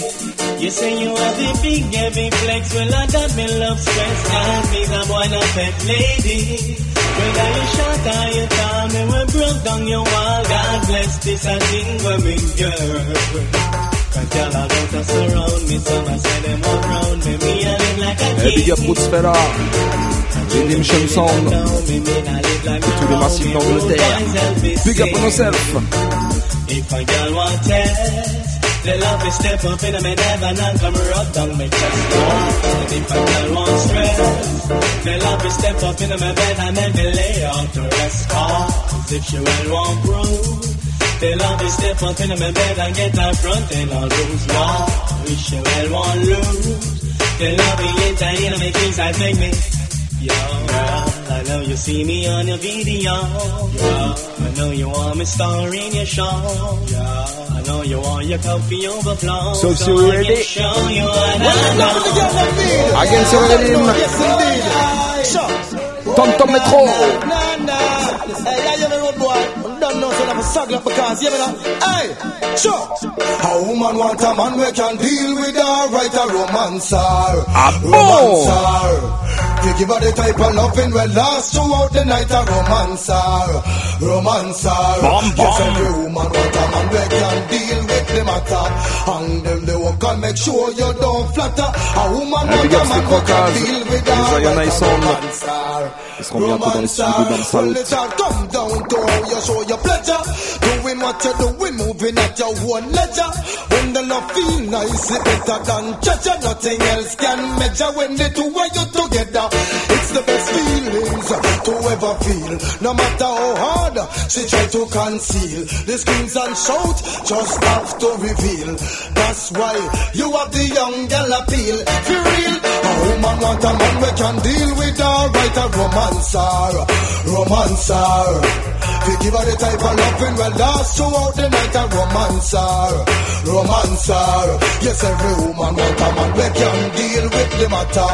You say you have the big heavy flex, well I got me love stress. Cause me's a boy not pet lady. Whether you short or you tall, me will broke down your wall, God. Bless this a thing for me, girl. Cause y'all are out to surround me, so I say them all round me. Me I live like a Eh, big up king. Rootsfella, Redemption Sound, et tous les massifs d'Angleterre. Big up on yourself. If a girl want test, they love me step up in me never and come rub down my chest. And if a girl want stress, they love me step up in my bed and make me lay out to rest. Cause if she well want prove, they love me step up in my bed and get her front and all lose. Wow, if she well want lose, the love is enter in my things that make me. Yo, I know you see me on your video. Yo, I know you want me star in your show. Yo, I know you want your coffee overflow. So, so I ready? can show you what I know. Against your rhythm. Tanto Metro. Nah, nah. Hey, yeah, you the road boy. Don't know so I'm saddle up because, you know. Hey, sure. A woman want a man we can deal with her, right a romancer. Ah bon? Romancer. You give her the type of loving will last throughout the night, a romancer. Romancer. Bum, bum. Yes, every woman want a man we can deal with the matter. And them the work and make sure you don't flatter. A woman big a man we can deal with a romancer. Ils seront bientôt dans les studios de Dance Well, Out. it all come down to you show your pleasure. Doing what you're doing, moving at your own ledger. When the love feel nice, it better than treasure. Nothing else can measure when the two of you together. It's the best feelings to ever feel. No matter how hard she try to conceal. The screams and shout just have to reveal. That's why you have the young girl appeal. For real, a woman want a man we can deal with her, right a romancer, romancer. We give her the type of loving will last throughout the night a romancer, romancer. Yes, every woman want a man we can deal with the matter.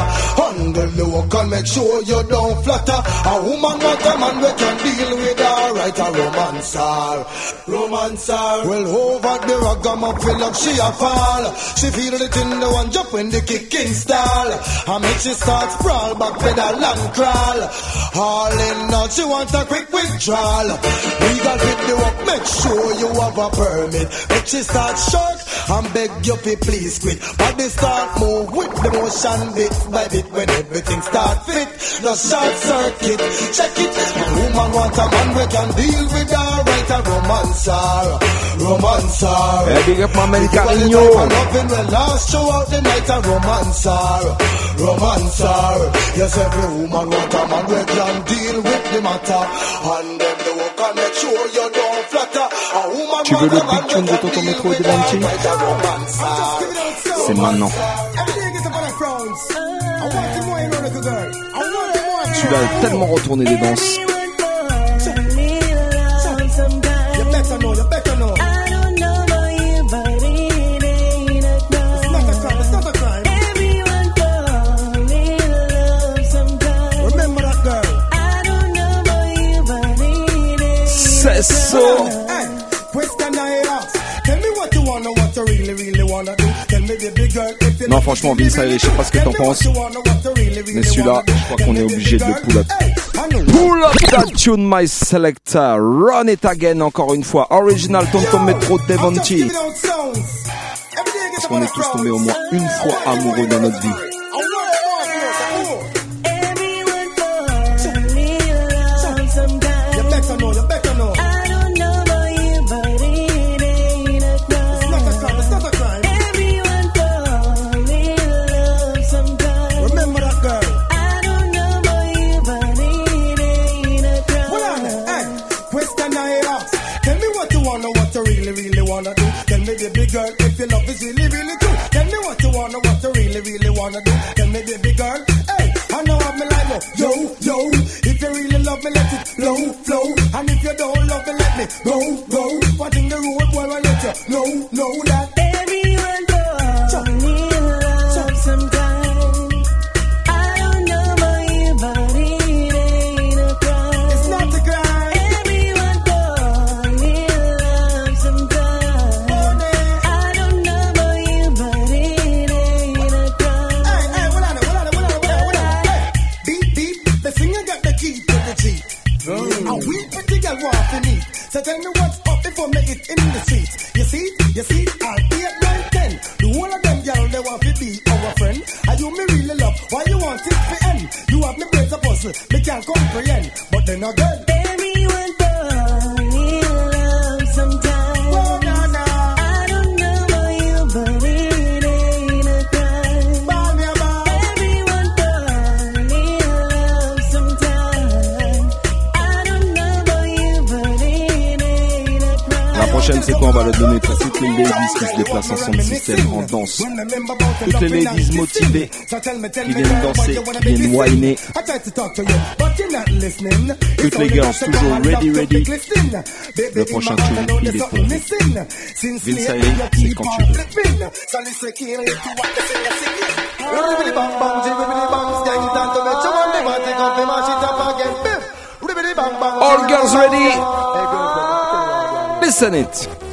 Handle the work and make sure you don't flatter. A woman want a man we can deal with her, right a romancer, romancer. Well, over the ragamuffin like she a fall. She feel it in the one jump when the kicking stall. I make she start sprawl back pedal and crawl. All in all, she want a quick withdrawal. We Legal with the work, make sure you have a permit. Make she start short and beg you please quit. Body start move with the motion bit by bit when everything start fit. The short circuit, check it. A woman want a man we can deal with her, right a romancer, romancer. Eh, big up my man Give her the Carigno. loving will last throughout the night a romancer, romancer. Yes, every woman want a man we can deal with the matter. And them the work and make sure you don't flatter. A woman Tu veux le a big tune de Tanto Metro et de her, Banty right a romancer. C'est maintenant. Celui-là est tellement retourné des danses. You better know, you better know. It's not a crime, it's not a crime. Remember that girl. C'est so. Hey, question I ask. Tell me what you wanna, what you really, really wanna do. Tell me, baby girl, if you Non, franchement, Vince, je sais pas ce que t'en penses. Mais celui-là, je crois qu'on est obligé de le pull up. Pull up that tune, my selector. Run it again, encore une fois. Original Tonton Metro Devonti. Parce qu'on est tous tombés au moins une fois amoureux dans notre vie. Me, baby girl, if your love is really, really true. Tell me what you wanna, what you really, really wanna do. Tell me, baby girl, hey, I know I'm like yo, yo, yo. If you really love me, let it flow, flow. And if you don't love me, let me go, go. What in the road, boy, I let you know, can't comprehend. But then again, On va le donner pour toutes les ladies qui se déplacent en son système, en danse. Toutes les ladies motivées qui viennent danser, qui viennent whiner. Toutes les girls toujours ready, ready. Le prochain tune, il est pour c'est quand tu veux. All girls ready? Listen it.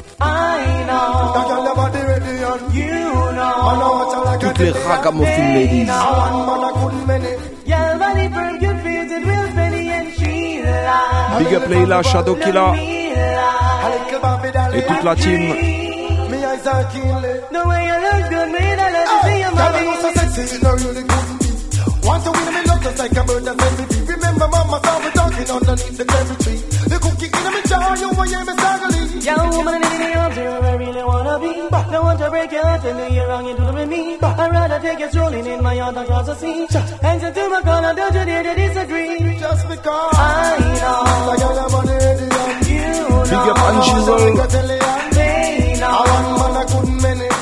Toutes les ragamuffin ladies. Your body firm, good feels it will Benny and Sheila. Big up Leila, Shadow Killer et toute la team. Ah. The way you look good, man, I love to see your body. Want to win me love just like a bird that send me. Remember mama saw me talking underneath the cherry tree. The cookie in my jar, you want hear me sagally. Young woman in your dream, I really wanna be. Don't want to break your heart and do you wrong into with me. I'd rather take you strolling in my yard across the sea. Answer to my corner, don't you dare to disagree. Just because I know, I got a money and you Big know, up Anjizel. they I want man I couldn't manage.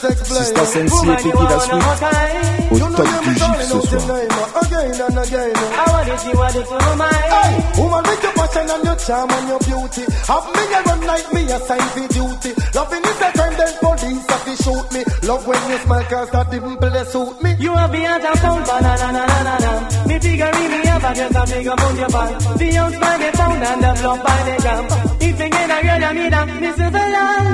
Cannot explain. Sista Sensi et Woman, you Peggy la are Sweet one of a kind. au You know top you du me gif calling ce out your soir. name uh, again and. Uh. I want to see what it's for my Hey, woman with your passion and your charm and your beauty. Have me a run like me a sign for duty. Loving is a crime, then police have to shoot me. Love when you smile cause that dimple they suit me. You are beyond a sound, banana, na na na na. na. Me figure really up, I just a figure put your back. The ounce by the pound and the blood by the gram. If you get a girl, I mean that this is a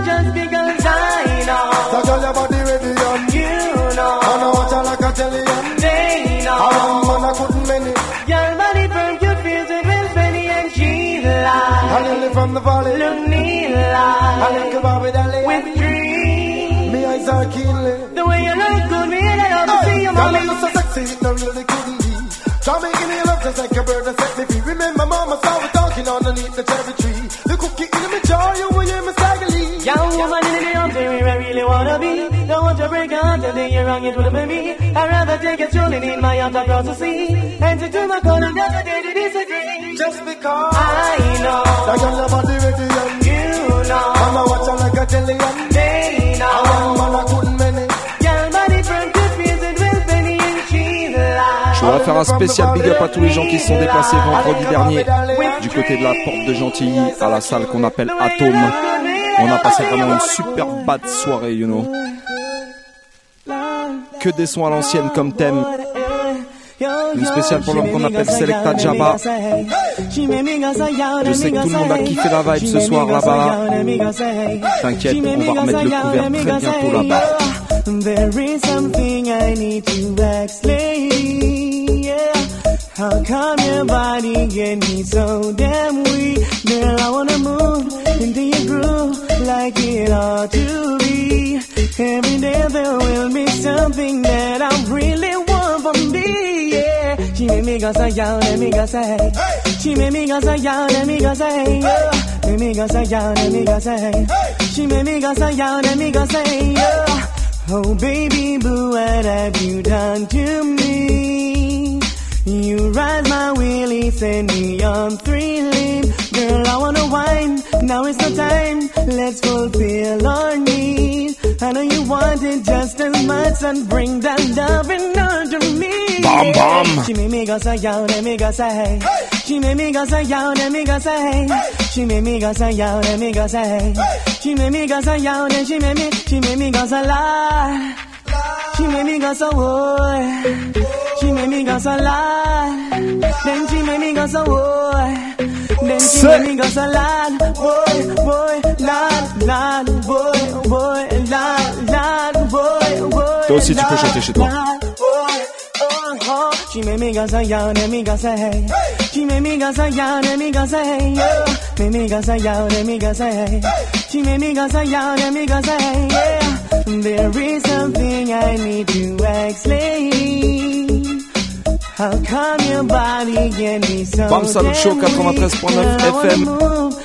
just because I know. So your body ready and You know, I know what you like I tell you. they know. want man I couldn't manage. Your body firm, you feel it with Benny and she I live from the valley. Look me I like me with dreams. Me eyes are killing. The way you look good, me and I to see you, mommy. you so sexy, no really couldn't be. Try making me love just like a bird that set me wanna be. Don't want to break your heart and then you're wrong, it would have me. I'd rather take a strolling in my yacht across the sea. Enter to my corner, that's a day to disagree. Just because I know, that girl your body ready and you know, Mama watch her like a jelly and they I know. want man I couldn't manage. Young body from good feels it will Benny and she's Je voudrais faire un spécial big up à tous les gens qui se sont déplacés vendredi dernier du côté de la porte de Gentilly à la salle qu'on appelle Atome. On a passé vraiment une super bad soirée, you know. Que des sons à l'ancienne comme thème. Une spéciale pour l'homme qu'on appelle Selecta Jabba. Je sais que tout le monde a kiffé la vibe ce soir là-bas. T'inquiète, on va remettre le couvert très bientôt là-bas. There is something I need to explain. How come your body get me so damn weak? Girl, I wanna move into your groove like it ought to be. Every day there will be something that I really want from me. Yeah. She made me go say, yo, let me go say. She made me go say, yo, let me go say. Yeah. Let me go say, yo, let me go say. She made me go say, yo, let me go say. Yeah. Oh baby boo, what have you done to me? You rise my wheelie, send me on thrilling. Girl, I wanna wine, now is the time. Let's fulfill our need. I know you want it just as much, and bring that loving under me. Bam, bam. She made me go say, yo, let me go say. She made me go say, yo, let me go say. She made me go say, yo, let me go say. She made me go say, yo, then she made me, she made me go say, lie. She made me go so boy. She made me go so lie. Then she made me go so boy. Then she make me go so lad, boy, boy, lad, lad, boy, boy, lad, lad, boy, boy. Toi aussi, tu peux chanter chez toi. oh, oh. She make me go so young, and me go say hey. She make me go so young, and me go say hey. Make me go so young, and me go say hey. She make me go so young, and me go say hey. Yeah. There is something I need to explain. Bam Salut Show 93.9 FM.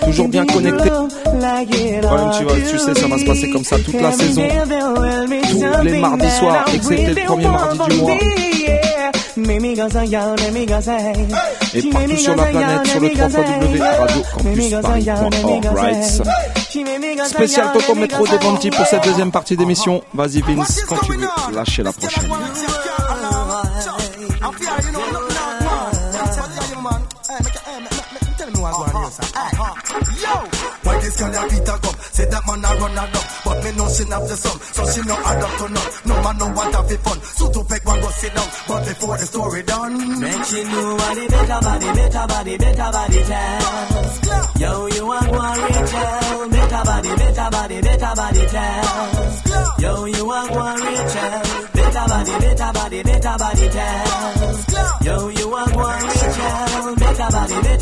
Toujours bien connecté. Tu, vois, tu sais, ça va se passer comme ça toute la saison. Tous les mardis soirs, excepté le premier mardi du mois. Et partout sur la planète, sur le 3 Spécial Toto Métro de Banti pour cette deuxième partie d'émission. Vas-y Vince, quand tu veux, lâchez la prochaine. Why this girl a beat a gum? Say that man a run a duck, but me know she have the sum, so she no add up to none. No man no want have the fun, so to fake one go sit down. But before the story done, Make she know what the better body, better body, better body tell. Yo, you are going Rachel. Better body, better body, better body tell. Yo, you are going Rachel. Better body, better body, better body tell. Yo, you. Better body,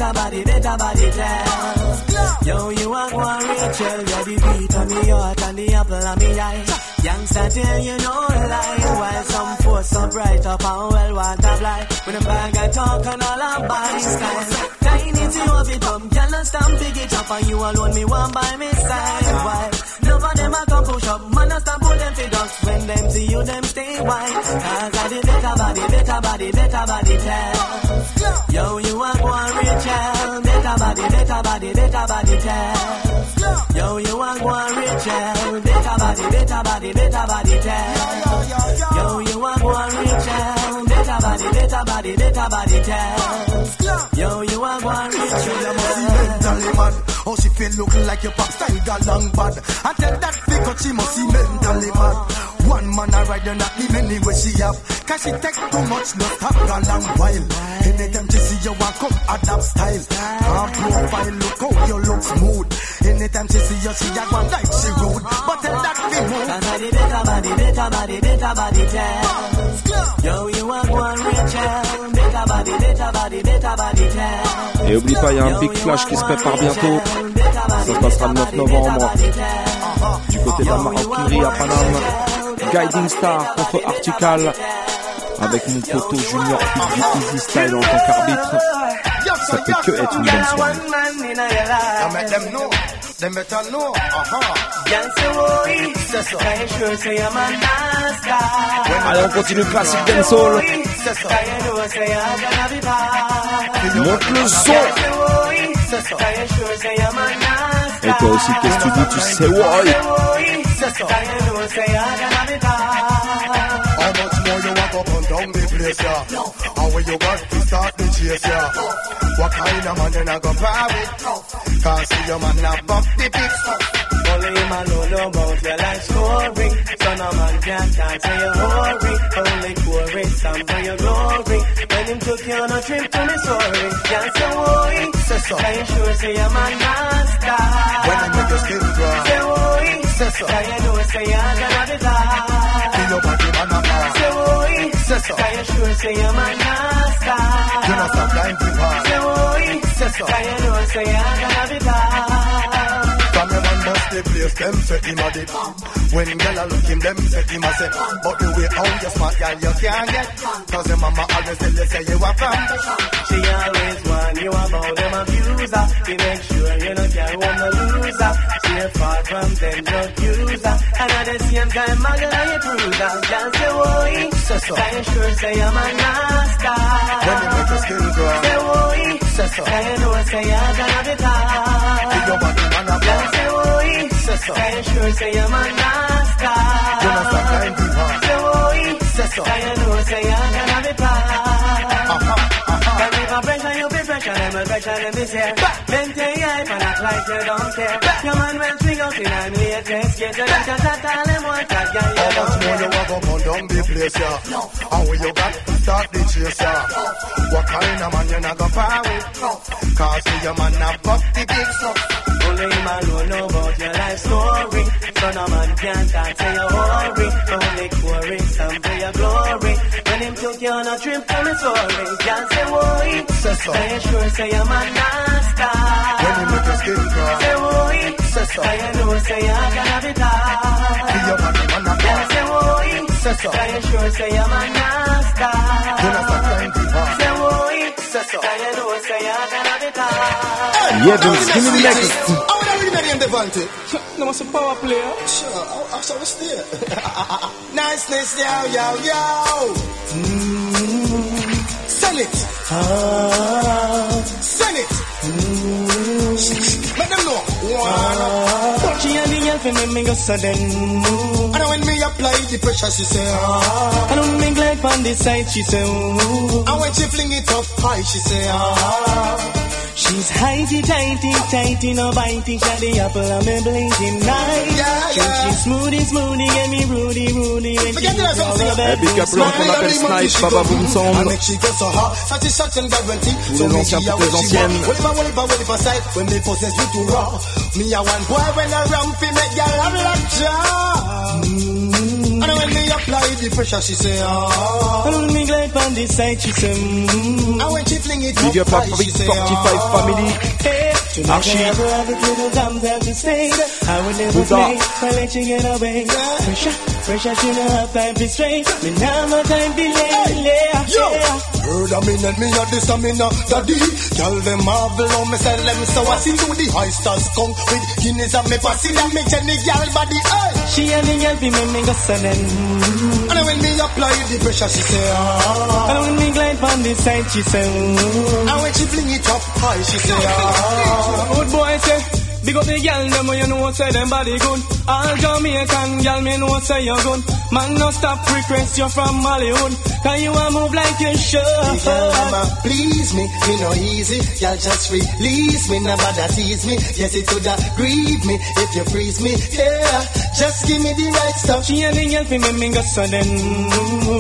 better body, better body tell. Yo, you are going Rachel. You're the beat of me heart and the apple of me eye. Youngster tell you no lie. While some force so bright up and well want to fly. When a bag of talk and all a buy style. Tiny to it up, girl and stamp pick it up and you alone me one by me side. Why? None of them a come push up, man a stop pull them for dust. When them see you, them stay white. Cause I the better body, better body, better body tell. Yo, you are going Rachel. Better body, better body, better body tell. Yo, you are going Rachel. Better body, better body, better body tell. Yo, you are going Rachel. Better body, better body, better body tell. Yo, you are going you must be mentally mad. Oh, she feel looking like your pop style got long bad. And tell that figure she must be mentally mad. One man a ride and not the many she have. Cause she take too much, no stop a long while. Anytime she see you walk come adapt style. Her profile look how you look smooth. Anytime she see you, she a go like she rude. But tell that move. Cause I the better body, better body, better body tell. Yo, you are going Rachel. Better body, better body, better body tell. Et oublie pas, il y a un Big Flash qui se prépare bientôt. Ça se passera le 9 novembre. Du côté de la Maroquinerie à Paname. Guiding Star contre Artical. Avec mon poteau Junior Big Easy Style en tant qu'arbitre. Ça peut que être une bonne soirée. I make them know. Them better know. Uh-huh. Allez, on continue classique dancehall. Monte le son. Et toi aussi, qu'est-ce que tu dis Tu sais, ouais. How much more you walk up and down the place, yeah? How will you got to start the chase, yeah? What kind of man you not go private? Can't see your man not buck the pics. Only him alone know about your life story. So no man can talk to your hurry. Only glory, some for your glory. When him took you on a trip to Missouri, can't say worry. Say so. Can you sure say man not star? When you make your skin dry. Say worry. Say so. Can you know say you're gonna be tired? Feel your body a bar. Say worry. Say so. Can you sure say your man not star? You know stop dying to hard. Say worry. Say so. Can you know say you're gonna be tired? From your man bust the place, them say him a dip. When girl a look him, them say him a say. But the way how you smart, girl, you can't get. Cause your mama always tell you say you are from. She always warn you about them abuser. To make sure you carry home the loser. She far from them user. And at the same time, muggle and you cruiser. Can't say why. Say so. Can you sure say I'm a nasty? When you make your skin dry. Say. Say so. Can you know say you're gonna be tired? Feel your body man. Can't say why. Say so. Can you sure say I'm a nasty? You know stop dying to hard. Say. Say so. Can you know say you're gonna be tired? Uh-huh. Uh-huh. Can if I pressure you, be pressure them, will pressure them this year. Maintain your hype and act like you don't care. Your man will swing out in a latest get a shot all them want that guy you How much more you care. up and down the place, yeah. And when you got to start the chase, yeah. What kind of man you not go far with? Cause me your man have got the big stuff. Only him alone know about your life story. So no man can talk to your hurry. Only quarry, some for your glory. When him took you on a trip to Missouri, can't say why. Say so. Say sure say your man not stop. When you make your skin crawl. Say why. Say so. Say Yeah, Vince, give me the next. How would I read name Devonte? No, it's a power player. Sure, how, how shall we stay? Niceness, yo, yo, yo. Mm, send it. Send it. Them know. One. She and the fi make me go sudden. move. And when me apply the pressure, she say, ah. And when me glide on the side, she say, ooh. And when she fling it up high, she say, ah. She's highty, tighty, tighty, no bitey, shot the apple of me blinking night. Yeah, She- yeah. She's smoothy, smoothy, get me rudy, rudy, when she Forget that moves all song, over Eh, big up l'homme qu'on appelle Snipe, Baba Boom I Sound. make she go so hot, satisfaction guarantee. Tous So les me anciens, give her toutes les what she want. anciennes. When me possess you too raw. Me a one boy when I ramp fi make girl have lockjaw. And when me apply the pressure, she say, ah. And when me glide on the side, she say, mm. And when she fling it Big up up high, Afrique she say, 45 ah. Family. Hey, tonight Archie. I never have a little dumb time to stay. I would never play, I let you get away. Pressure, pressure, she no have time to stray. Me now no time to lay, lay, Yo, heard a minute, me a this a me no daddy. Tell them marvel on me, sell them so I see to the high stars come with Guinness and me passy that me Jenny girl body. Hey. She and the girl fi make me go sudden. And when me apply the pressure, she say ah. And when me glide on the side, she say, mm. And when she fling it up high, she say ah. Good boy say, big up the girl them you know say them body good. All Jamaican girl me know say you good. Man no stop request you from Hollywood. Cause you a move like you should. Girl, mama, please me, me no easy. Y'all just release me, no bother tease me. Yes, it coulda grieve me if you freeze me. Yeah, just give me the right stuff. She girl fi make me go sudden.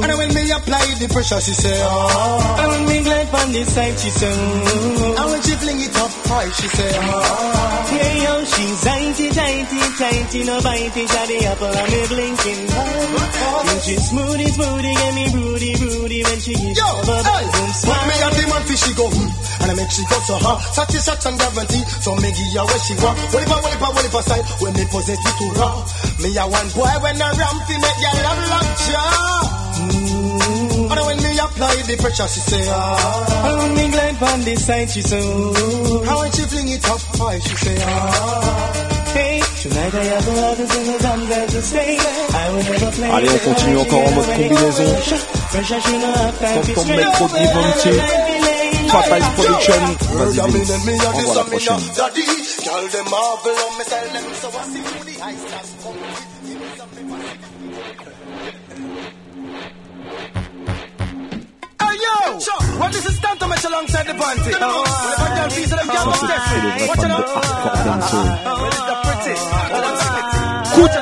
And when me apply the pressure, she say ah. And when me glide on the side, she say, mm. And when she fling it up high, she say ah. Hey yo, she's tighty, tighty, tighty, no bitey, shot the apple of me blinking eye. She's smoothy, smoothy, get me broody, broody when she gives Yo, hey, boom me a man fi she go hmm, and I make she go so hot. Satisfaction guarantee, so me give her what she wants. What if I want. Whatever, whatever, whatever side, when me possess it too raw. Me a one boy when I ram fi make girl have lockjaw. And when me apply the pressure, she say ah. And when me glide on the side, she say, ooh. And when she fling it up high, she say ah. Allez, on continue encore en mode combinaison. Pressure, she no have time to Tanto stray. Metro Devonte. Fat Eyes Production. Heard Vas-y, a Vince. minute, me a this Envoie la a me prochaine. Yo! Sure. Well, this is time to match alongside the panty. Oh, Whenever girl piece of them can't Ça, contest c'est les me. vrais Watch it out. Well, it's the pretty. Well,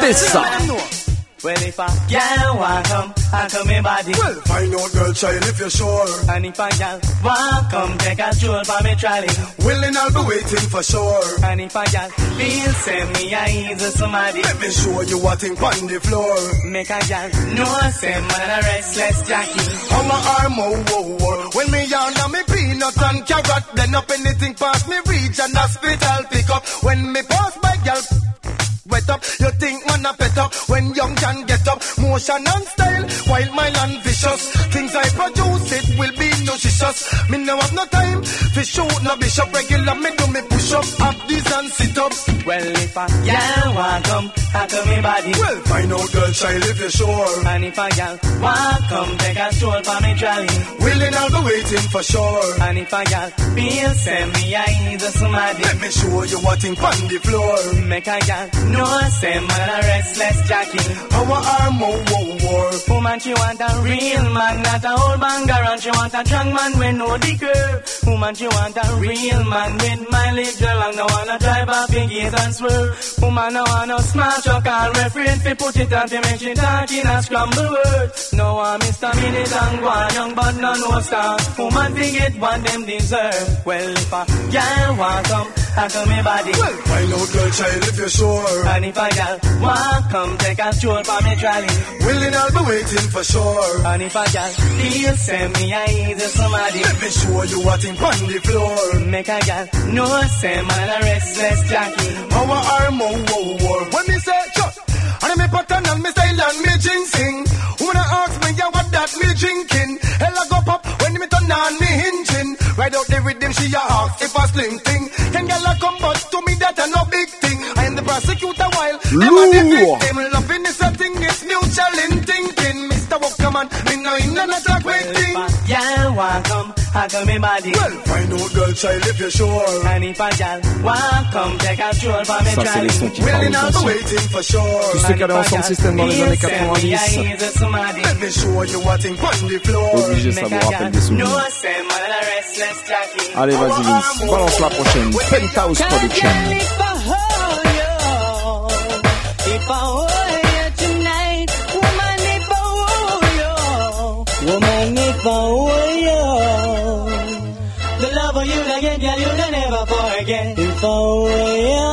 it's the Écoutez ça. Let them. Well, if a girl want come, I come me body. Well, find out, girl, child, if you're sure. And if a girl want come, take a stroll for me trolley. Willing, I'll be waiting for sure. And if a girl feel say me a easy somebody, Let me show you what thing on the floor. make a girl know say man a restless Jackie. I'm a arm, oh, oh, oh. When me yarn me peanut and carrot, then up anything past me reach and hospital pick up. When me pass by, girl, wet up. You think man a pet up when young can get up. Motion and style, wild mind and vicious. Things I produce, it will be nutritious. Me no have no time to shoot no bishop. Regular me do me push up, up these and sit up. Well, if a girl want come, I come me body. Well, find out, girl, child, if you're sure. And if a girl want come, take a stroll for me trolley. Willing, I'll be waiting for sure. And if a girl feel say me I need a somebody, Let me show you what thing on the floor. make a girl know say man a restless Jackie. Our arm, oh, oh, oh. Woman, she want a real man, not a old banger, and she want a strong man with no the. Woman, she want a real man with mileage, girl, and no wanna drive a big gate and swerve. Woman, no want no small Marsha can't refrain fi put it on fi make she talk in a scramble words. No, uh, I'm Mr. Minute and go on young but no no star. Woman fi get what them deserve. Well if a girl want come, I come me body. Well, find out, girl child, if you're sure. And if a girl want come, take a stroll for me trolley. Willing, I'll be waiting for sure. And if a girl feel send me a easy somebody. Let me show you what in on the floor. Make a girl know say man a restless Jackie. Our arm, oh, oh, oh, oh. When me say, chut, and me pattern and me style and me ginseng. Woman ask me, yeah, what that me drinking? Hell, I go pop when me turn on me hinging. Right out the rhythm, she a ask if I sling thing. Can girl a come but to me that a no big the while them a the victim. Loving is a thing, it's mutual in thinking. Mr. Walkerman, me no in none of that great thing. Girl want come, I me body. Well, find out, girl child, if you're sure. And if a girl want come, take a stroll for me aux I'll be anciens. waiting for sure. Tous ceux qui allaient en sound system dans les années 90. Let me show you what in on the floor. Obligé, ça vous rappelle des souvenirs. Allez, vas-y, Vince. Balance la prochaine. Penthouse Production. If I hold you tonight, woman, if I hold you, woman, if I hold you, the love of you that girl, you will never forget. If I hold you,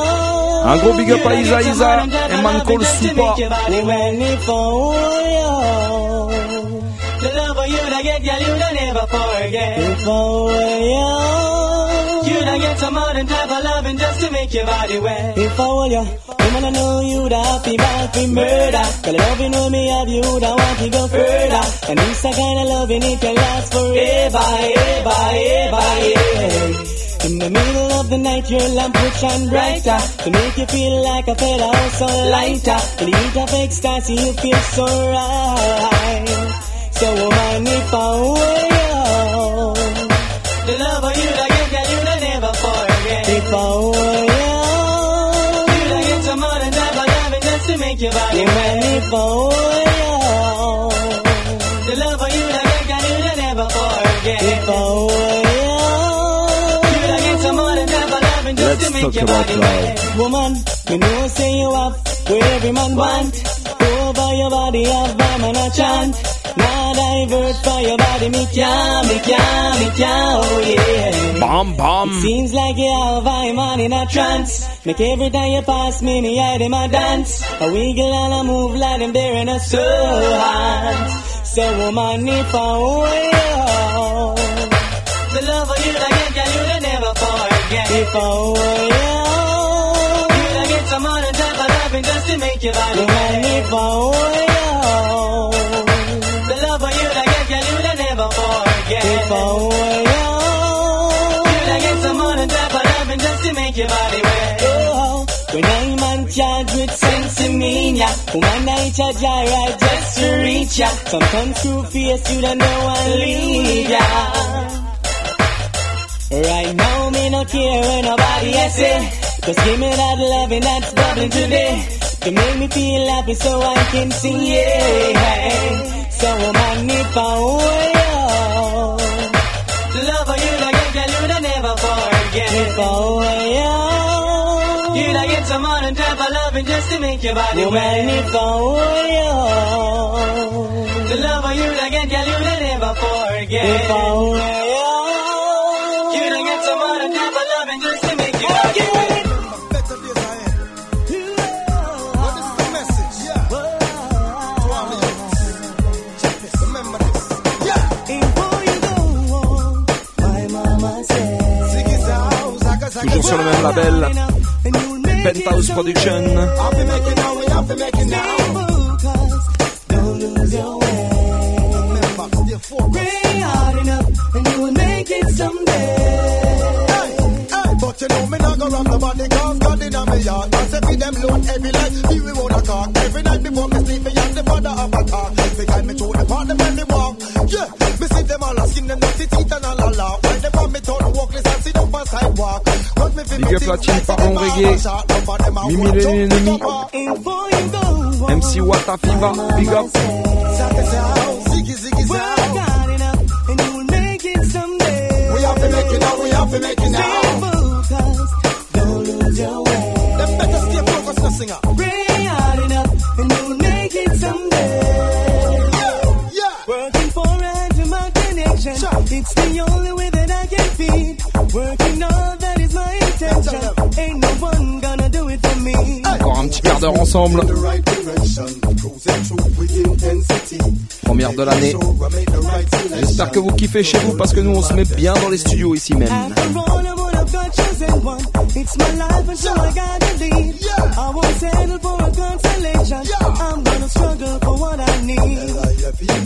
Un gros big up à Isa Isa et Man Call Super. woman, if I hold you, the love of you that girl, never forget. If I hold you, you don't get some modern type of loving just to make your body wet. If I hold you. Woman, I know you the happy man for murder. Cause you know me have you that want to go further. And this a kind of loving it can last forever, ever, ever, yeah. In the middle of the night, your lamp will shine brighter to make you feel like a feather so lighter. The heat of ecstasy, you feel so right. So, woman, if I were talk about love. Woman, me know say you have where every man want. Over your body, have man a chant. Divert for your body, me can, me can, me can, oh yeah. Bam, bam. It seems like you have a man in a trance. Make every time you pass me, me eye them a dance. A wiggle and a move like them there in a soul hands. So woman, if I were you, the love of you that get, girl, you will never forget. If I were you, you will get some other type of loving just to make your body wet. If I were forget. If I were you, you will get some other type of loving just to make your body wet. Oh, when I'm on charge with sensimania, woman I charge I right just to reach ya. Sometimes through face you don't know I leave ya. Right now, me no care when nobody else say. Just give me that loving that's bubbling today. To make me feel happy so I can sing, yeah. So, woman, if I were you, oh, the love of you get, girl, you would never forget. If I were you, you'd get some other type of loving just to make your body wet. If were you, the love of you that get, girl, you would never forget. If I you will make it someday. Hey, hey, but you know me not go rob nobody cause God in my yard. I say them load every night, we we want a car. Every night before me sleep, me and the father of a car. They guide me through the part, them when me walk. Yeah, me see them all asking them dirty teeth and all a laugh. When they want me turn walkless and sit up on sidewalk. Cause me oh. feel Big up la team Parlons Reggae. Mimi les ennemis. Before you go, MC Wata Fiva. Big up. Ziggy, ziggy, work zow. hard enough, and you will make it someday. We have to make it now, we have to make it Stay now. focused, don't lose your way. Them better stay focused, no singer. Pray hard Première d'heure ensemble. Première de l'année. J'espère que vous kiffez chez vous parce que nous on se met bien dans les studios ici même. After all, I would have got chosen one. It's my life and so I gotta lead. I won't settle for a consolation. I'm gonna struggle for what I need.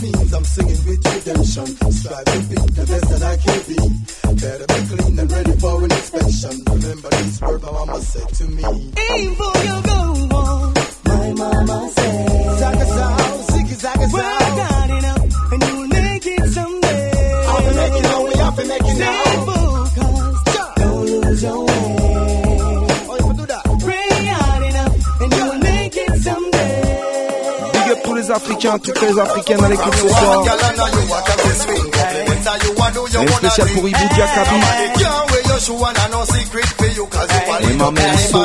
means I'm singing with redemption. Strive to be the best that I can be. Better be clean and ready for an inspection. Remember these words my mama said to me. Aim for your tous les Africains, toutes les Africaines à l'écoute ce soir. Et une spéciale pour Ibu Diakabi. Et ma mère So.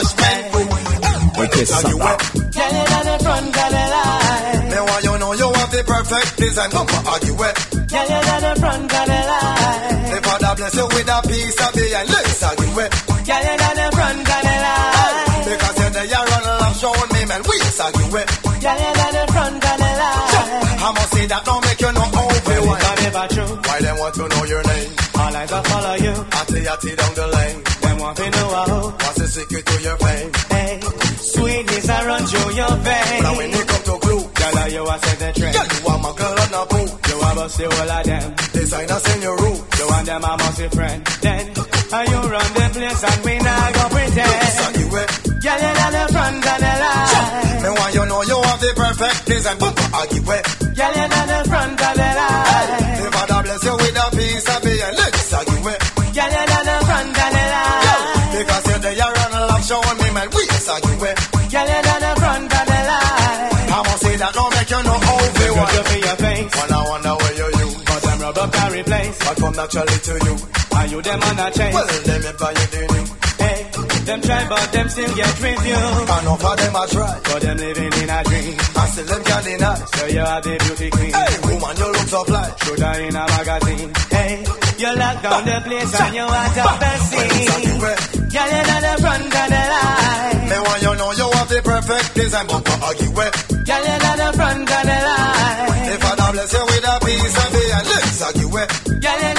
Ok, ça va. Girl, you're at the front of the line. Me want you know you have the perfect design, don't argue it. Girl, you're at the front of the line. The Father bless you with a piece of behind, let's argue it. Girl, you're at the front of the line. Because you're there, you're on love, showing me, man, we argue it. Girl, you're the I must say that don't make you no over never true. Why them want to know your name? All eyes will follow you. I tell you, Atty, atty down the lane. Them want to know how. What's the secret to your fame? Hey, sweetness I run through your veins. Now when you come to glue, Girl, you a set the trend. girl, you are my girl on a boo. You a bust the whole of them. Designers in your room. You and them a must be friend. Then, and you run the place and we not go pretend. Girl, you're the front of the line. Me want you know you have the perfect design, but argue it. Girl, you're at the front of the line. The Father bless you with a piece of behind, let's argue it. Girl, you're at the front of the line. Because you're there, you're on love, showing me, man, we argue it. Girl, you're at the front of the line. I must say that don't make you no over You one. to be your face. Wanna wonder where you you, But them rub up and replace. but come naturally to you. Are you them on a chase? Well, let me buy you the new. Them try but them still get reviewed. Enough of them a try, But them living in a dream. and still them can't deny. So you are the beauty queen. Hey, woman, you look so fly. Should I in a magazine? Hey, you lock down the place and you of the. Argue it. Girl, you're at the front of the line. Me want you know you have the perfect design, but argue it. Girl, you're at the front of the line. The Father bless you with a piece of behind, let's argue it. Girl, you're at the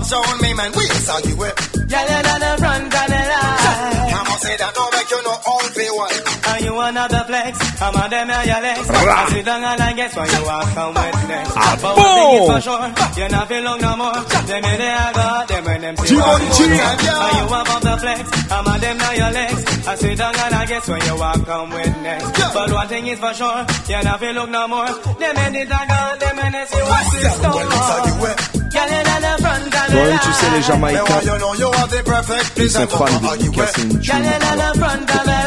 love, showing me, man, we argue it. Girl, you're at the front of the line. I must say that don't make you no over one. Are you another flex? I'm on them on your legs. I sit down and I guess when you walk come with next. Ah, But one thing is for sure, you not feel long no more. Them in there I got them when them see G1 one G. more time. Are you above the flex? I'm on them on your legs. I sit down and I guess when you walk come with next. But one thing is for sure, you not feel look no more. Them in the tag on them and they see what's in Well, store. argue it. Girl, you're at the front of the Toi-même, tu sais, les line. Me Jamaïcains, want you know you have the perfect ils design, sont but fans de argue dédicacer it. une Girl, tune. you're at the front of the line.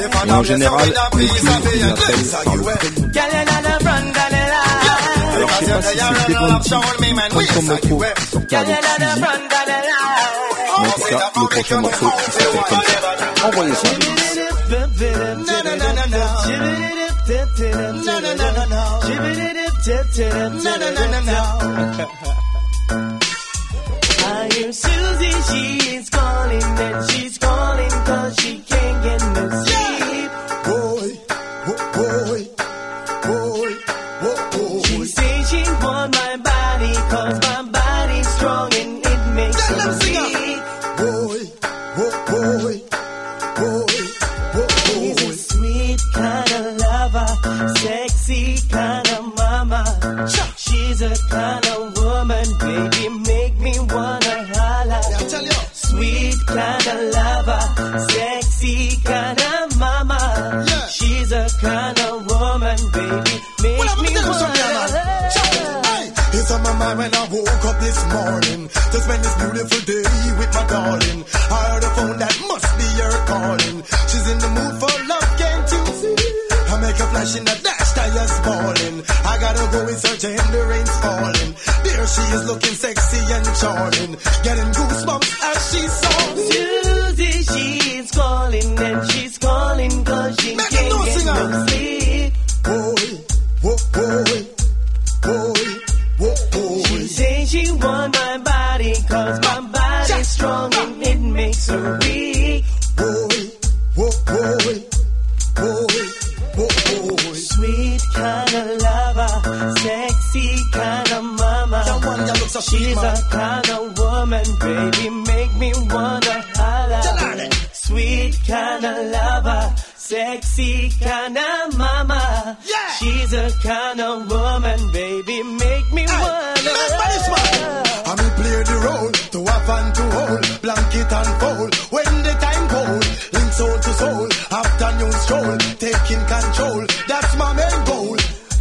The Father Et en bless you général, with a le piece clip, of il behind, appelle let's par argue le it. prénom. Girl, you're at the front of the line. Alors, je sais pas si c'est Devon T, comme Moko, qui sortait Girl, avec you're at the Suzy. front of the line. Mais en tout cas, le prochain morceau, il s'appelle comme ça. Envoyez ça. (laughs) I hear Susie, she is calling and she's calling cause she can't get no sleep. Kind of woman, baby, make me wanna holla. I tell you. Sweet kind of lover, sexy kind of mama. Yeah. She's a kind of woman, baby, make Well, I'm me gonna tell you something, wanna man. Hey, it's on my mind when I woke up this morning to spend this beautiful day with my darling. I heard a phone that must be her calling. She's in the mood for I make a flash in the dash, tires falling. I gotta go in search of him, the rain's falling. There she is looking sexy and charming, getting goosebumps as she me. Susie, she's calling and she's calling cause she Make can't noise, get singer. no sleep. Boy, boy, boy, boy, boy, boy. She say she want my body cause my body's strong and it makes her weak. Boy, kind of lover, sexy kind of mama. The that looks so She's a kind of woman, baby, make me wanna holla. Sweet kind of lover, sexy kind of mama. She's a kind of woman, baby, make me hey, wanna. Remember this. I me play the role to have and to hold, blanket and fold. When the time cold, link soul to soul, after new stroll, taking control. That's my main goal.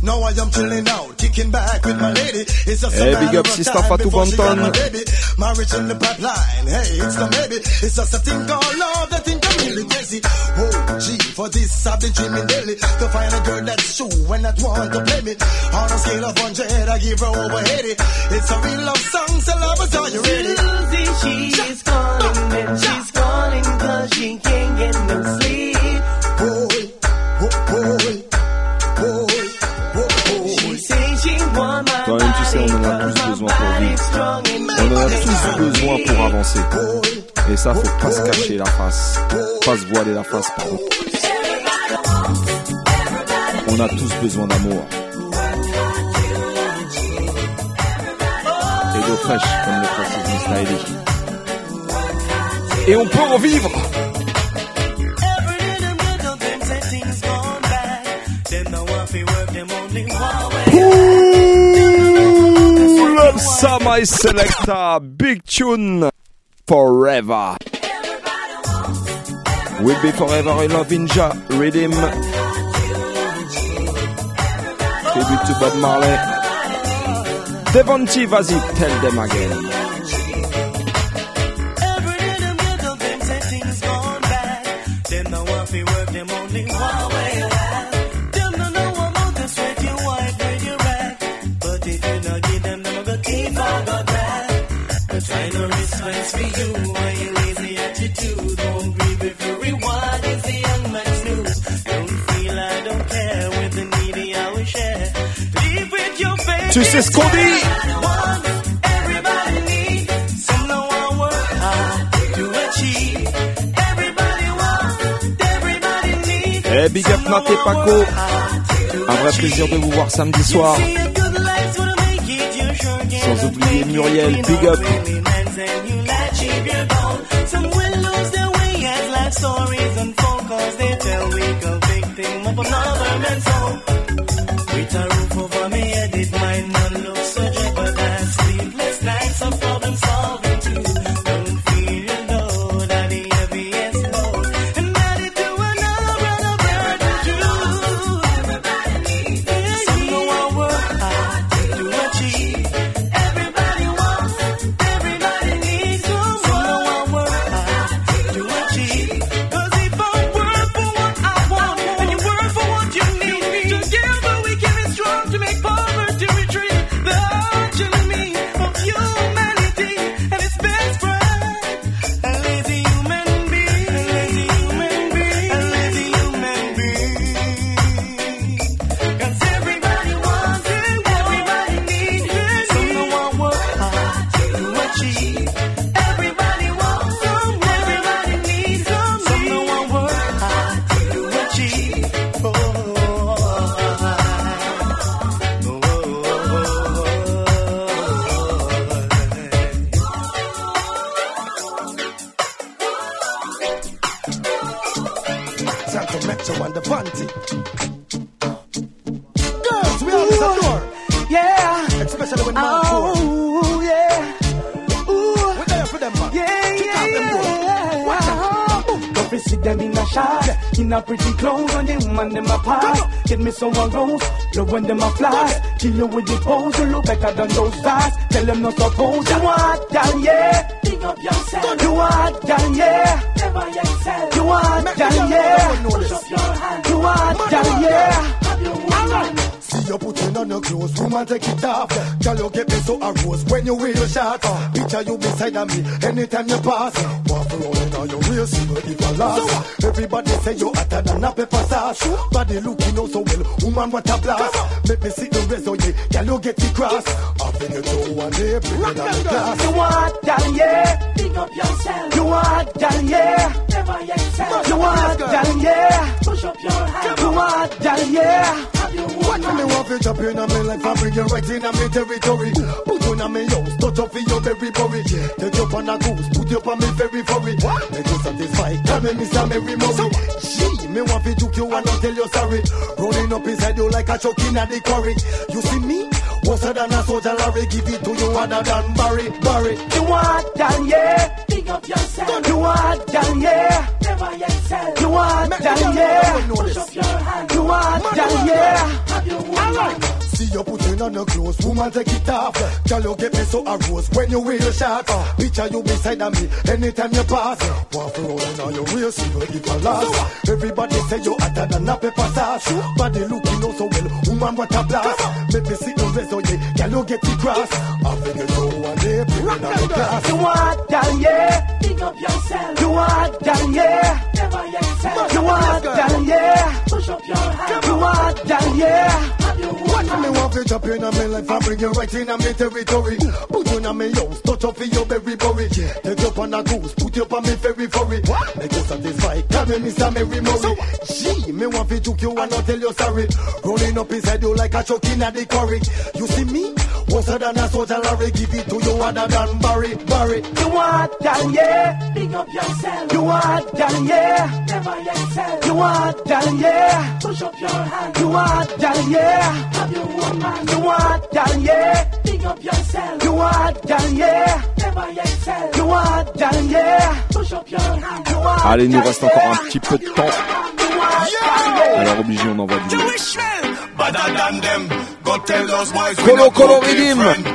Now I am chilling eh. out, kicking back with my eh. lady. It's just a Hey, big up Sister Fatou before she got Banton. Marriage in the pipeline, hey, it's the maybe. It's just a thing called love, that thing I'm really crazy. Oh, gee, for this I've been dreaming daily to find a girl that's true and that want to play me. On a scale of 100, I give her over 80. It's a real love song, so love is all you ready. Susie, she's calling and she's calling cause she can't get no sleep. On en a tous besoin pour avancer. Et ça, faut pas se cacher la face. Pas se voiler la face, pardon. On a tous besoin d'amour. Et d'eau comme le Mr. Ellie. Et on peut en vivre My selector, big tune forever. We'll be forever in love Inja, rhythm. Tribute to Bob Marley. Devonte, vas-y, tell them again. Tu sais ce qu'on dit? Eh, big up Nat et Paco. Un vrai plaisir de vous voir samedi soir. Sans oublier Muriel, big up. Victim of Get me some rose, love when them a fly, Kill you with the pose, you look better than those guys. Tell them not suppose. You want, girl, yeah. Big up yourself. You want, girl, yeah. Never excel. You want, girl, yeah. Push up your hand. You want, girl, yeah. Have your woman. See you putting on your clothes, woman take it off. Girl, you get me so aroused when you wear your shot. Picture you beside of me anytime you pass. Walk around on your real single if I last. Everybody say you hotter than a pepper sauce. Body looking oh so well, woman what a blast. Make me see the resume, girl you get the cross. Up in your toe one day, bring it down the glass. You want, girl, yeah. Big up yourself. You want, girl, yeah. Never excel. You want, girl, yeah. Push up your hand. You want, girl, yeah. Have your What me want to jump in on me like I bring you right in on me territory. Put you on me house, touch up for your berry worry. Take you up on a goose, put you up on me very furry. Make you satisfied, tell me Mr. Mary Murray. Gee, me want to juke you and not tell you sorry. Rolling up inside you like a chuck in at the quarry. You see me? Worse than a soldier Larry, give it to you other than Barry, Barry. You want done, yeah. Big up yourself. You want done, yeah. Never excel. You want done, yeah. Push up your hand. You want done, yeah. Have your woman. See you putting on your clothes, woman take it off. Girl, you get me so aroused when you wear your shots. Uh, picture you beside of me anytime you pass. Uh, walk around on your real single if I last. Everybody say you hotter than a pepper sauce. Body looking oh so well, woman what a blast. Make me see your resume, oh, girl you get it cross. I figure you one day bring on the class. You want done, yeah. Big up yourself. You want done, yeah. Never excel. You want done, yeah. Push up your hand. You want done, yeah. What me want to jump in on me life and bring you right in me territory. Put you on me house, touch up for your berry worry. Take you up on a goose, put you up on me very furry. Make you satisfied, call me Mr. Mary Murray. Gee, me want to juke you and not tell you sorry. Rolling up inside you like a chuck in at the quarry. You see me? Worse than a soldier Larry, give it to you other than Barry, Barry. You want done, yeah. Big up yourself. You want done, yeah. Never excel. You want done, yeah. Push up your hand. You want done, yeah. Have your woman. You want done, yeah. Big up yourself. You want done, yeah. Never excel. You want done, yeah. Push up your hand. You want Allez, il nous reste encore un petit peu de temps. Alors obligé, on envoie du Colo Colo friend.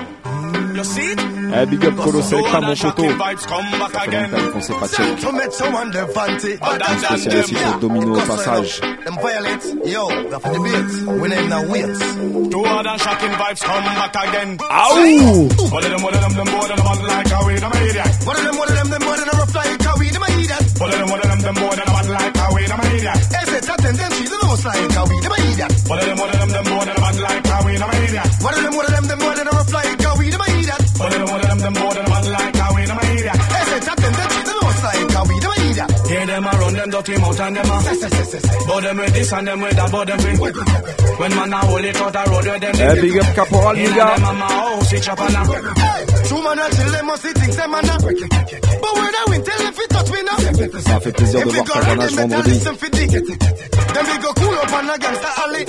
You see it? Eh, big up Colo Selecta, mon poteau. Qu'on s'est pas check. Them than Spécial them. pour Domino au passage. Them violate, yo, for the beat. We name now wait. Two other shocking vibes come back again. Aouh One of them, one of them, them more than a bad like a weed, I'm a idiot. One of them, one of them, them more than a rough like a weed. Them a idiot. One of them, one of them, them more than a bad like a weed, I'm a idiot. Hey, say that them, them she's the most like a weed. Them a idiot. One of them, one of them, them more than a bad like a weed, I'm a idiot. One of them, one of them, them, one more than bad like them a dirty mouth and them a But them with this and them with that but them with When man a hold it out a road with them Eh, big up Caporal, In nigga. them a my house it chop and a True man a chill, them must see things them man a But when I win, tell them fi touch me now. Ça fait plaisir de voir Carnage vendredi. Them we go cool up on a gangsta alley.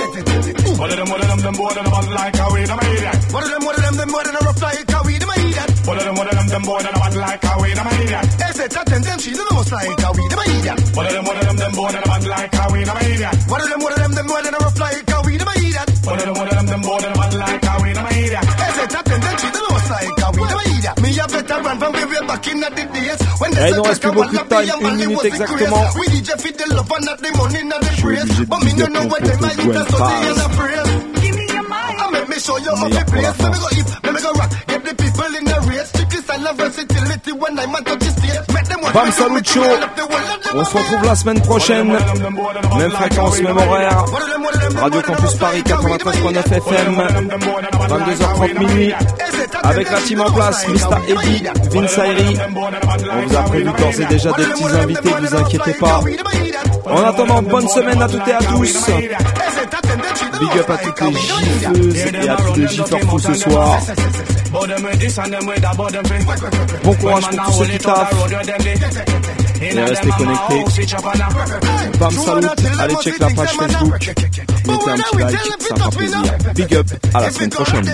One of them, one of them, them more than a bad like a weed, I'm a idiot. One of them, one of them, them more than a rough like a weed. Them a idiot. One of them, one of them, them more than a bad like a weed, I'm a idiot. Hey, say that them, them she's the most like a weed. Them a idiot. One of them, one of them, them more than a bad like a weed, I'm a idiot. One of them, one of them, them more than a rough like a weed. Them a idiot. One of them, one of them, them more than a bad like a weed, I'm a idiot. Hey, say that them, them she's the most like a weed. Them a idiot. Me a veteran from way way back in the days. When il nous reste plus beaucoup de time, une minute exactement. We DJ fit the love and not the money, not the praise. But me no know mon what poteau them I Gwen eat a study and a Paz. praise. Me show you how Meilleur to pour la place. Let me fin. go eat, let me go rock. Get the people in the race. Strictly style and versatility when I'm on stage. Make them Bam them On se retrouve la semaine prochaine. Même fréquence, même horaire. Radio Campus Paris 93.9 FM. 22h30 minuit. Avec la team en place, Mr. Eddy, Vince Ayri. On vous a prévu d'ores et déjà des petits invités, vous inquiétez pas. En attendant, bonne semaine à toutes et à tous. Big up à toutes les gifeuses et à tous les gifeurs fous ce soir. Bon courage pour tous ceux qui taffent. Et restez connectés. Bam Salut, allez check la page Facebook. Mettez un petit like, ça fera plaisir. Big up, à la semaine prochaine.